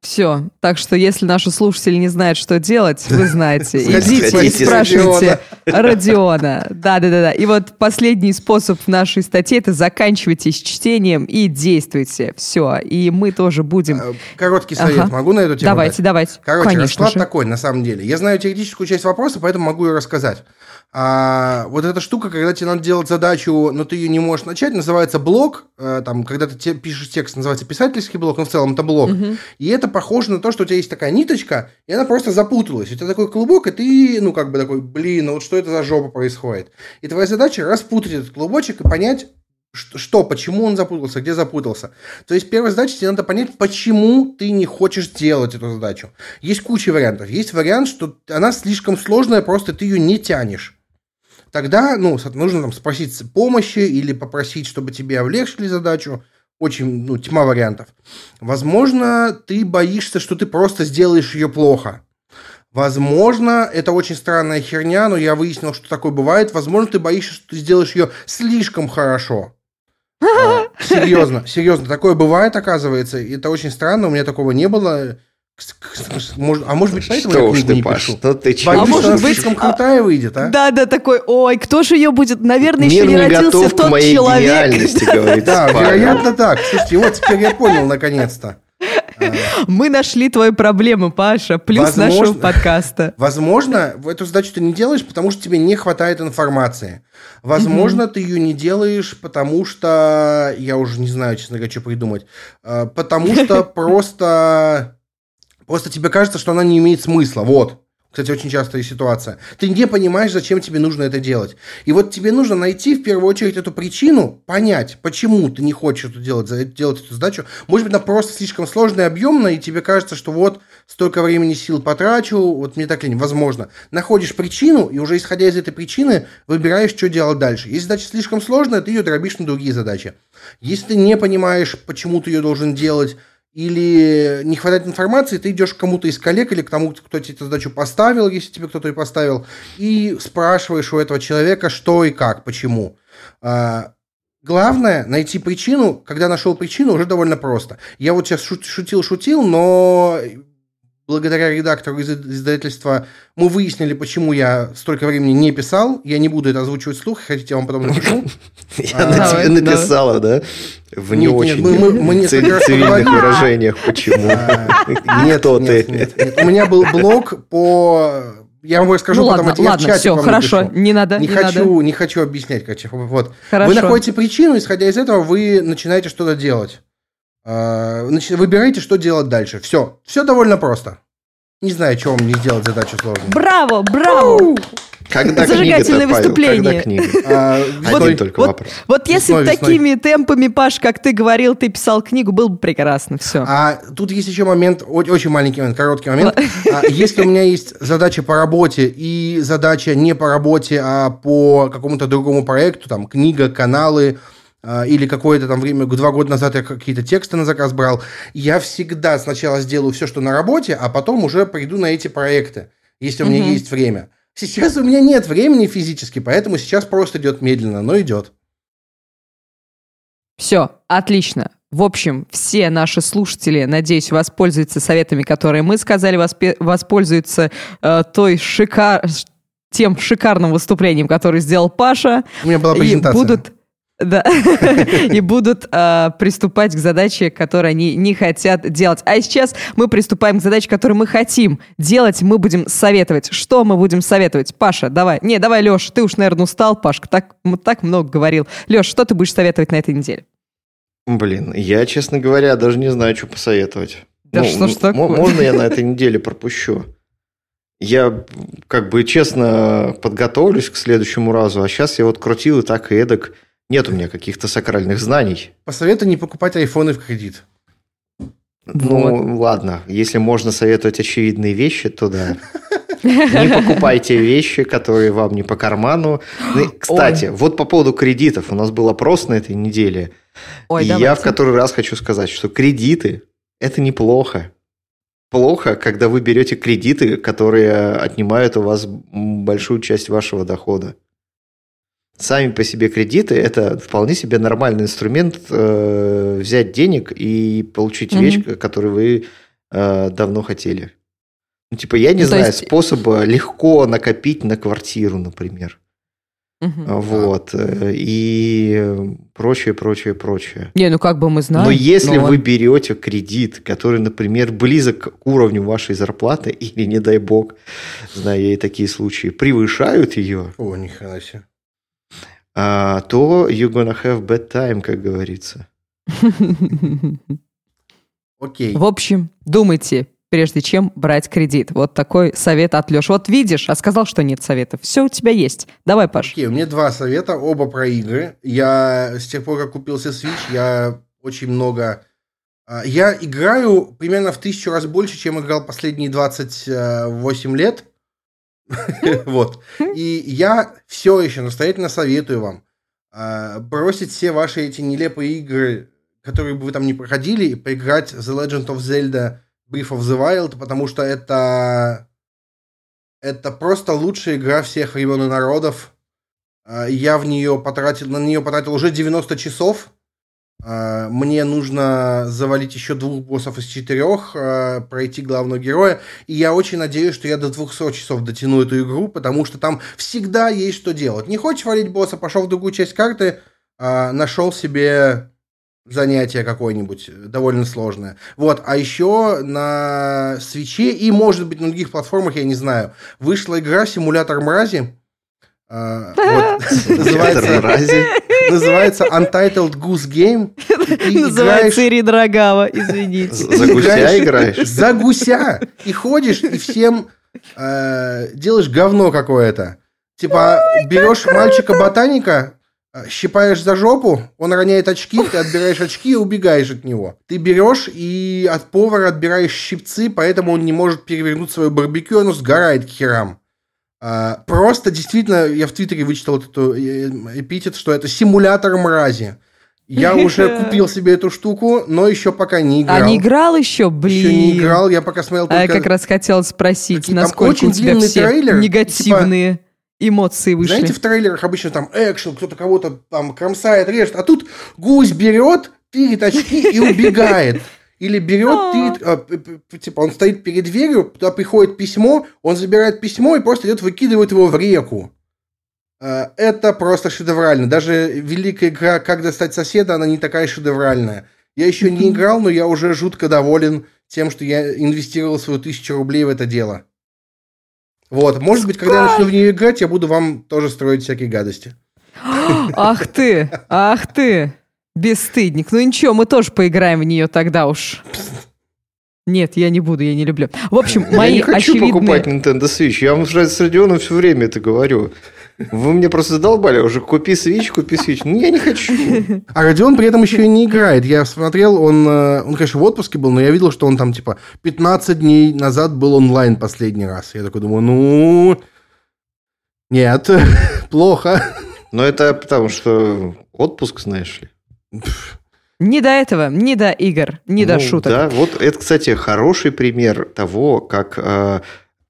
Speaker 1: Все. Так что, если наши слушатели не знают, что делать, вы знаете. Идите и спрашивайте Родиона. Да-да-да. И вот последний способ в нашей статье – это заканчивайте с чтением и действуйте. Все. И мы тоже будем...
Speaker 2: Э, Короткий совет
Speaker 1: Ага.
Speaker 2: могу на эту тему дать?
Speaker 1: Давайте, давайте.
Speaker 2: Короче,
Speaker 1: Конечно
Speaker 2: расклад
Speaker 1: же.
Speaker 2: такой, на самом деле. Я знаю теоретическую часть вопроса, поэтому могу ее рассказать. А, вот эта штука, когда тебе надо делать задачу, но ты ее не можешь начать, называется блок. Э, там, когда ты те- пишешь текст, называется писательский блок, но в целом это блок.
Speaker 1: Мгм.
Speaker 2: И это похоже на то, что у тебя есть такая ниточка, и она просто запуталась. У тебя такой клубок, и ты, ну, как бы такой, блин, ну вот что это за жопа происходит? И твоя задача распутать этот клубочек и понять, что, почему он запутался, где запутался. То есть первая задача, тебе надо понять, почему ты не хочешь делать эту задачу. Есть куча вариантов. Есть вариант, что она слишком сложная, просто ты ее не тянешь. Тогда, ну, нужно там спросить помощи или попросить, чтобы тебе облегчили задачу. Очень, ну, тьма вариантов. Возможно, ты боишься, что ты просто сделаешь ее плохо. Возможно, это очень странная херня, но я выяснил, что такое бывает. Возможно, ты боишься, что ты сделаешь ее слишком хорошо. Серьезно, серьезно, такое бывает, оказывается. Это очень странно, у меня такого не было. А может быть, поэтому
Speaker 3: что
Speaker 2: я книгу
Speaker 3: ты,
Speaker 2: не
Speaker 3: Паш,
Speaker 2: пишу?
Speaker 3: Что ты
Speaker 1: а может быть,
Speaker 2: слишком крутая выйдет, а?
Speaker 1: Да, да, такой, ой, кто же ее будет? Наверное,
Speaker 3: Мир
Speaker 1: еще не
Speaker 3: не
Speaker 1: родился
Speaker 3: готов
Speaker 1: тот
Speaker 3: к моей
Speaker 1: человек.
Speaker 3: гениальности, говорит
Speaker 2: Да, вероятно так. Слушайте, вот теперь я понял наконец-то.
Speaker 1: Мы нашли твою проблему, Паша, плюс
Speaker 2: Возможно.
Speaker 1: нашего подкаста.
Speaker 2: Возможно, в эту задачу ты не делаешь, потому что тебе не хватает информации. Возможно, ты ее не делаешь, потому что... Я уже не знаю, честно говоря, что придумать. Э, Потому что просто... Просто тебе кажется, что она не имеет смысла. Вот. Кстати, очень частая ситуация. Ты не понимаешь, зачем тебе нужно это делать. И вот тебе нужно найти в первую очередь эту причину, понять, почему ты не хочешь это делать, делать эту задачу. Может быть, она просто слишком сложная, объемная, и тебе кажется, что вот столько времени сил потрачу, вот мне так лень. Возможно. Находишь причину, и уже исходя из этой причины, выбираешь, что делать дальше. Если задача слишком сложная, ты ее дробишь на другие задачи. Если ты не понимаешь, почему ты ее должен делать, или не хватает информации, ты идешь к кому-то из коллег или к тому, кто тебе эту задачу поставил, если тебе кто-то и поставил, и спрашиваешь у этого человека, что и как, почему. А, Главное найти причину. Когда нашел причину, уже довольно просто. Я вот сейчас шутил-шутил, но благодаря редактору из издательства мы выяснили, почему я столько времени не писал. Я не буду это озвучивать вслух. Хотите, я вам потом напишу.
Speaker 3: Я
Speaker 2: А,
Speaker 3: на тебе написала, да? В не очень цивильных выражениях. Почему?
Speaker 2: А, Нет, нет. У меня был блог по... Я вам расскажу
Speaker 1: Ну
Speaker 2: потом,
Speaker 1: ладно,
Speaker 2: я в
Speaker 1: ладно,
Speaker 2: чате
Speaker 1: все,
Speaker 2: вам
Speaker 1: хорошо,
Speaker 2: напишу.
Speaker 1: не надо,
Speaker 2: Не
Speaker 1: не
Speaker 2: хочу,
Speaker 1: надо.
Speaker 2: не хочу объяснять, короче. Вот.
Speaker 1: Хорошо.
Speaker 2: Вы находите причину, исходя из этого, вы начинаете что-то делать. А, начи- Выбираете, что делать дальше. Все. Все довольно просто. Не знаю, что вам не сделать задачу сложную.
Speaker 1: Браво, браво!
Speaker 3: Когда
Speaker 1: Зажигательное
Speaker 3: Павел?
Speaker 1: выступление.
Speaker 3: Когда книга?
Speaker 2: А,
Speaker 3: Один
Speaker 2: весной.
Speaker 3: только
Speaker 1: вот-
Speaker 3: вопрос.
Speaker 1: Вот если
Speaker 2: Весной,
Speaker 1: б
Speaker 2: весной.
Speaker 1: такими темпами, Паш, как ты говорил, ты писал книгу, было бы прекрасно. Все.
Speaker 2: А тут есть еще момент, очень маленький момент, короткий момент. А, Если у меня есть задача по работе и задача не по работе, а по какому-то другому проекту, там, книга, каналы, или какое-то там время, два года назад я какие-то тексты на заказ брал, я всегда сначала сделаю все, что на работе, а потом уже приду на эти проекты, если у меня
Speaker 1: Мгм.
Speaker 2: есть время. Сейчас у меня нет времени физически, поэтому сейчас просто идет медленно, но идет.
Speaker 1: Все, отлично. В общем, все наши слушатели, надеюсь, воспользуются советами, которые мы сказали, воспе- воспользуются э, той шикар... тем шикарным выступлением, которое сделал Паша.
Speaker 2: У меня была
Speaker 1: И
Speaker 2: презентация.
Speaker 1: будут, да, и будут э, приступать к задаче, которую они не хотят делать. А сейчас мы приступаем к задаче, которую мы хотим делать. Мы будем советовать. Что мы будем советовать? Паша, давай. Не, давай, Леш, ты уж, наверное, устал, Пашка, так, так много говорил. Леш, что ты будешь советовать на этой неделе?
Speaker 3: Блин, я, честно говоря, даже не знаю, что посоветовать.
Speaker 1: Да что ж такое?
Speaker 3: Можно я на этой неделе пропущу? Я как бы честно подготовлюсь к следующему разу, а сейчас я вот крутил и так и эдак. Нет у меня каких-то сакральных знаний.
Speaker 2: Посоветую не покупать айфоны в кредит.
Speaker 3: Ну, ладно, если можно советовать очевидные вещи, то да. Не покупайте вещи, которые вам не по карману. Ну, Кстати, вот по поводу кредитов. У нас был опрос на этой неделе.
Speaker 1: Ой,
Speaker 3: и я
Speaker 1: давайте.
Speaker 3: в который раз хочу сказать, что кредиты – это неплохо. Плохо, когда вы берете кредиты, которые отнимают у вас большую часть вашего дохода. Сами по себе кредиты – это вполне себе нормальный инструмент э, взять денег и получить
Speaker 1: Мгм.
Speaker 3: вещь, которую вы э, давно хотели. Ну, типа, я не
Speaker 1: Ну,
Speaker 3: знаю
Speaker 1: есть-
Speaker 3: способа легко накопить на квартиру, например. А, Вот. э, И прочее, прочее, прочее.
Speaker 1: Не, ну как бы мы знаем.
Speaker 3: Но если
Speaker 1: но
Speaker 3: вы берете кредит, который, например, близок к уровню вашей зарплаты, или, не дай бог, знаю я и такие случаи, превышают ее,
Speaker 2: О, ни хрена себе.
Speaker 3: А, то you're gonna have bad time, как говорится.
Speaker 2: Окей.
Speaker 1: В общем, думайте, прежде чем брать кредит. Вот такой совет от Леши. Вот видишь, а сказал, что нет советов. Все у тебя есть. Давай, Паш.
Speaker 2: Окей, у меня два совета, оба про игры. Я с тех пор, как купился Switch, я очень много... а, Я играю примерно в тысячу раз больше, чем играл последние 28 лет. Вот. И я все еще настоятельно советую вам э, бросить все ваши эти нелепые игры, которые бы вы там не проходили, и поиграть The Legend of Zelda Breath of the Wild, потому что это это просто лучшая игра всех времен и народов. Э, я в нее потратил, на нее потратил уже 90 часов. Э, мне нужно завалить еще двух боссов из четырех, э, пройти главного героя. И я очень надеюсь, что я до 200 часов дотяну эту игру, потому что там всегда есть что делать. Не хочешь валить босса, пошел в другую часть карты, нашел себе занятие какое-нибудь довольно сложное. Вот, а еще на свече и, может быть, на других платформах, я не знаю, вышла игра «Симулятор мрази».
Speaker 3: Называется,
Speaker 2: Untitled Goose Game.
Speaker 1: Называется Ирина Рогава, извините.
Speaker 3: За гуся играешь?
Speaker 2: За гуся. И ходишь, и всем э, делаешь говно какое-то. Типа, берешь мальчика-ботаника, Э, щипаешь за жопу, он роняет очки, ты отбираешь очки и убегаешь от него. Ты берешь и от повара отбираешь щипцы, поэтому он не может перевернуть свое барбекю, оно сгорает к херам. А, просто действительно, я в Твиттере вычитал эту э, эпитет, что это симулятор мрази. Я уже купил себе эту штуку, но еще пока не играл.
Speaker 1: А не играл еще? Блин. Еще
Speaker 2: не играл, я пока смотрел только...
Speaker 1: А я как раз хотел спросить, насколько у тебя все трейлер, негативные... Типа эмоции вышли.
Speaker 2: Знаете, в трейлерах обычно там экшен, кто-то кого-то там кромсает, режет, а тут гусь берет, тырит очки и убегает. Или берет, тырит, а, типа он стоит перед дверью, туда приходит письмо, он забирает письмо и просто идет выкидывает его в реку. А, это просто шедеврально. Даже великая игра «Как достать соседа», она не такая шедевральная. Я еще не играл, но я уже жутко доволен тем, что я инвестировал свою тысячу рублей в это дело. Вот, может быть, когда я начну в нее играть, я буду вам тоже строить всякие гадости.
Speaker 1: Ах ты, ах ты, бесстыдник. Ну ничего, мы тоже поиграем в нее тогда уж. Нет, я не буду, я не люблю. В общем, мои
Speaker 3: Я не хочу
Speaker 1: очевидные...
Speaker 3: покупать Nintendo Switch. Я вам уже с Родионом все время это говорю. Вы мне просто задолбали уже. Купи Switch, купи Switch. Ну, я не хочу.
Speaker 2: А Родион при этом еще и не играет. Я смотрел, он, э, он, конечно, в отпуске был, но я видел, что он там, типа, 15 дней назад был онлайн последний раз. Я такой думаю, ну... Нет, плохо.
Speaker 3: Но это потому, что отпуск, знаешь ли.
Speaker 1: Не до этого, не до игр, не ну, до шуток.
Speaker 3: Да, вот это, кстати, хороший пример того, как э,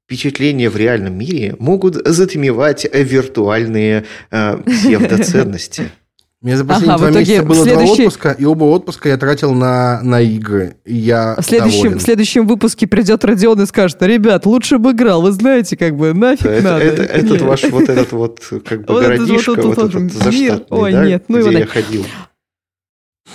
Speaker 3: впечатления в реальном мире могут затмевать виртуальные э, псевдоценности.
Speaker 2: У меня за последние ага, два месяца было следующий... два отпуска, и оба отпуска я тратил на, на игры. И я
Speaker 1: в следующем, в следующем выпуске придет Родион и скажет, ребят, лучше бы играл, вы знаете, как бы нафиг
Speaker 3: это,
Speaker 1: надо.
Speaker 3: Это, этот ваш вот этот вот как бы вот городишко, вот, вот, вот, вот, вот заштатный, Ой, да, нет, ну где я ходил.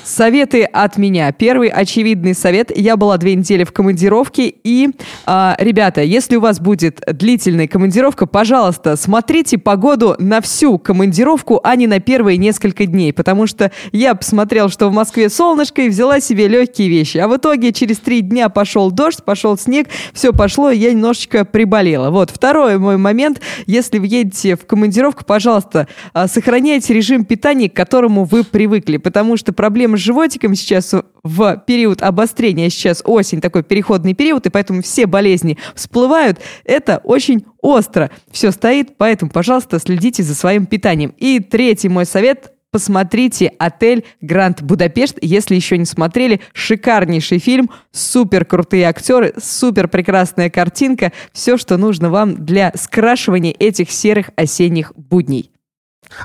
Speaker 1: Советы от меня. Первый очевидный совет. Я была две недели в командировке. И, э, ребята, если у вас будет длительная командировка, пожалуйста, смотрите погоду на всю командировку, а не на первые несколько дней. Потому что я посмотрел, что в Москве солнышко, и взяла себе легкие вещи. А в итоге через три дня пошел дождь, пошел снег, все пошло, и я немножечко приболела. Вот. Второй мой момент. Если вы едете в командировку, пожалуйста, э, сохраняйте режим питания, к которому вы привыкли. Потому что проблема с животиком сейчас в период обострения, сейчас осень, такой переходный период, и поэтому все болезни всплывают, это очень остро. Все стоит, поэтому, пожалуйста, следите за своим питанием. И третий мой совет посмотрите «Отель Гранд Будапешт», если еще не смотрели. Шикарнейший фильм, супер крутые актеры, супер прекрасная картинка. Все, что нужно вам для скрашивания этих серых осенних будней.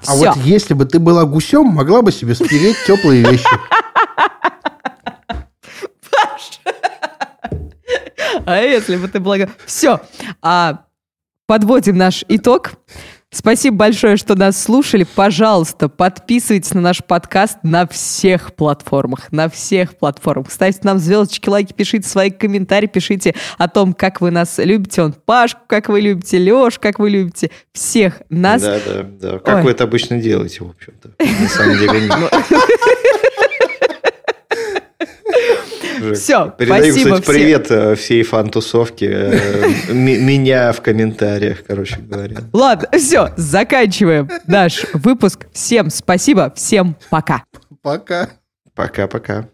Speaker 2: А Всё. вот если бы ты была гусем, могла бы себе спереть теплые вещи.
Speaker 1: А если бы ты была... Все. А, подводим наш итог. Спасибо большое, что нас слушали. Пожалуйста, подписывайтесь на наш подкаст на всех платформах. На всех платформах. Ставьте нам звездочки, лайки, пишите свои комментарии, пишите о том, как вы нас любите. Он Пашку, как вы любите, Леш, как вы любите. Всех нас.
Speaker 3: Да, да, да. Как Ой. вы это обычно делаете, в общем-то. На самом деле.
Speaker 1: Все,
Speaker 3: Передаю,
Speaker 1: спасибо
Speaker 3: кстати, привет э, всей фан-тусовке. Э, меня в комментариях, короче говоря.
Speaker 1: Ладно, все, заканчиваем наш выпуск. Всем спасибо, всем пока.
Speaker 2: Пока.
Speaker 3: Пока-пока.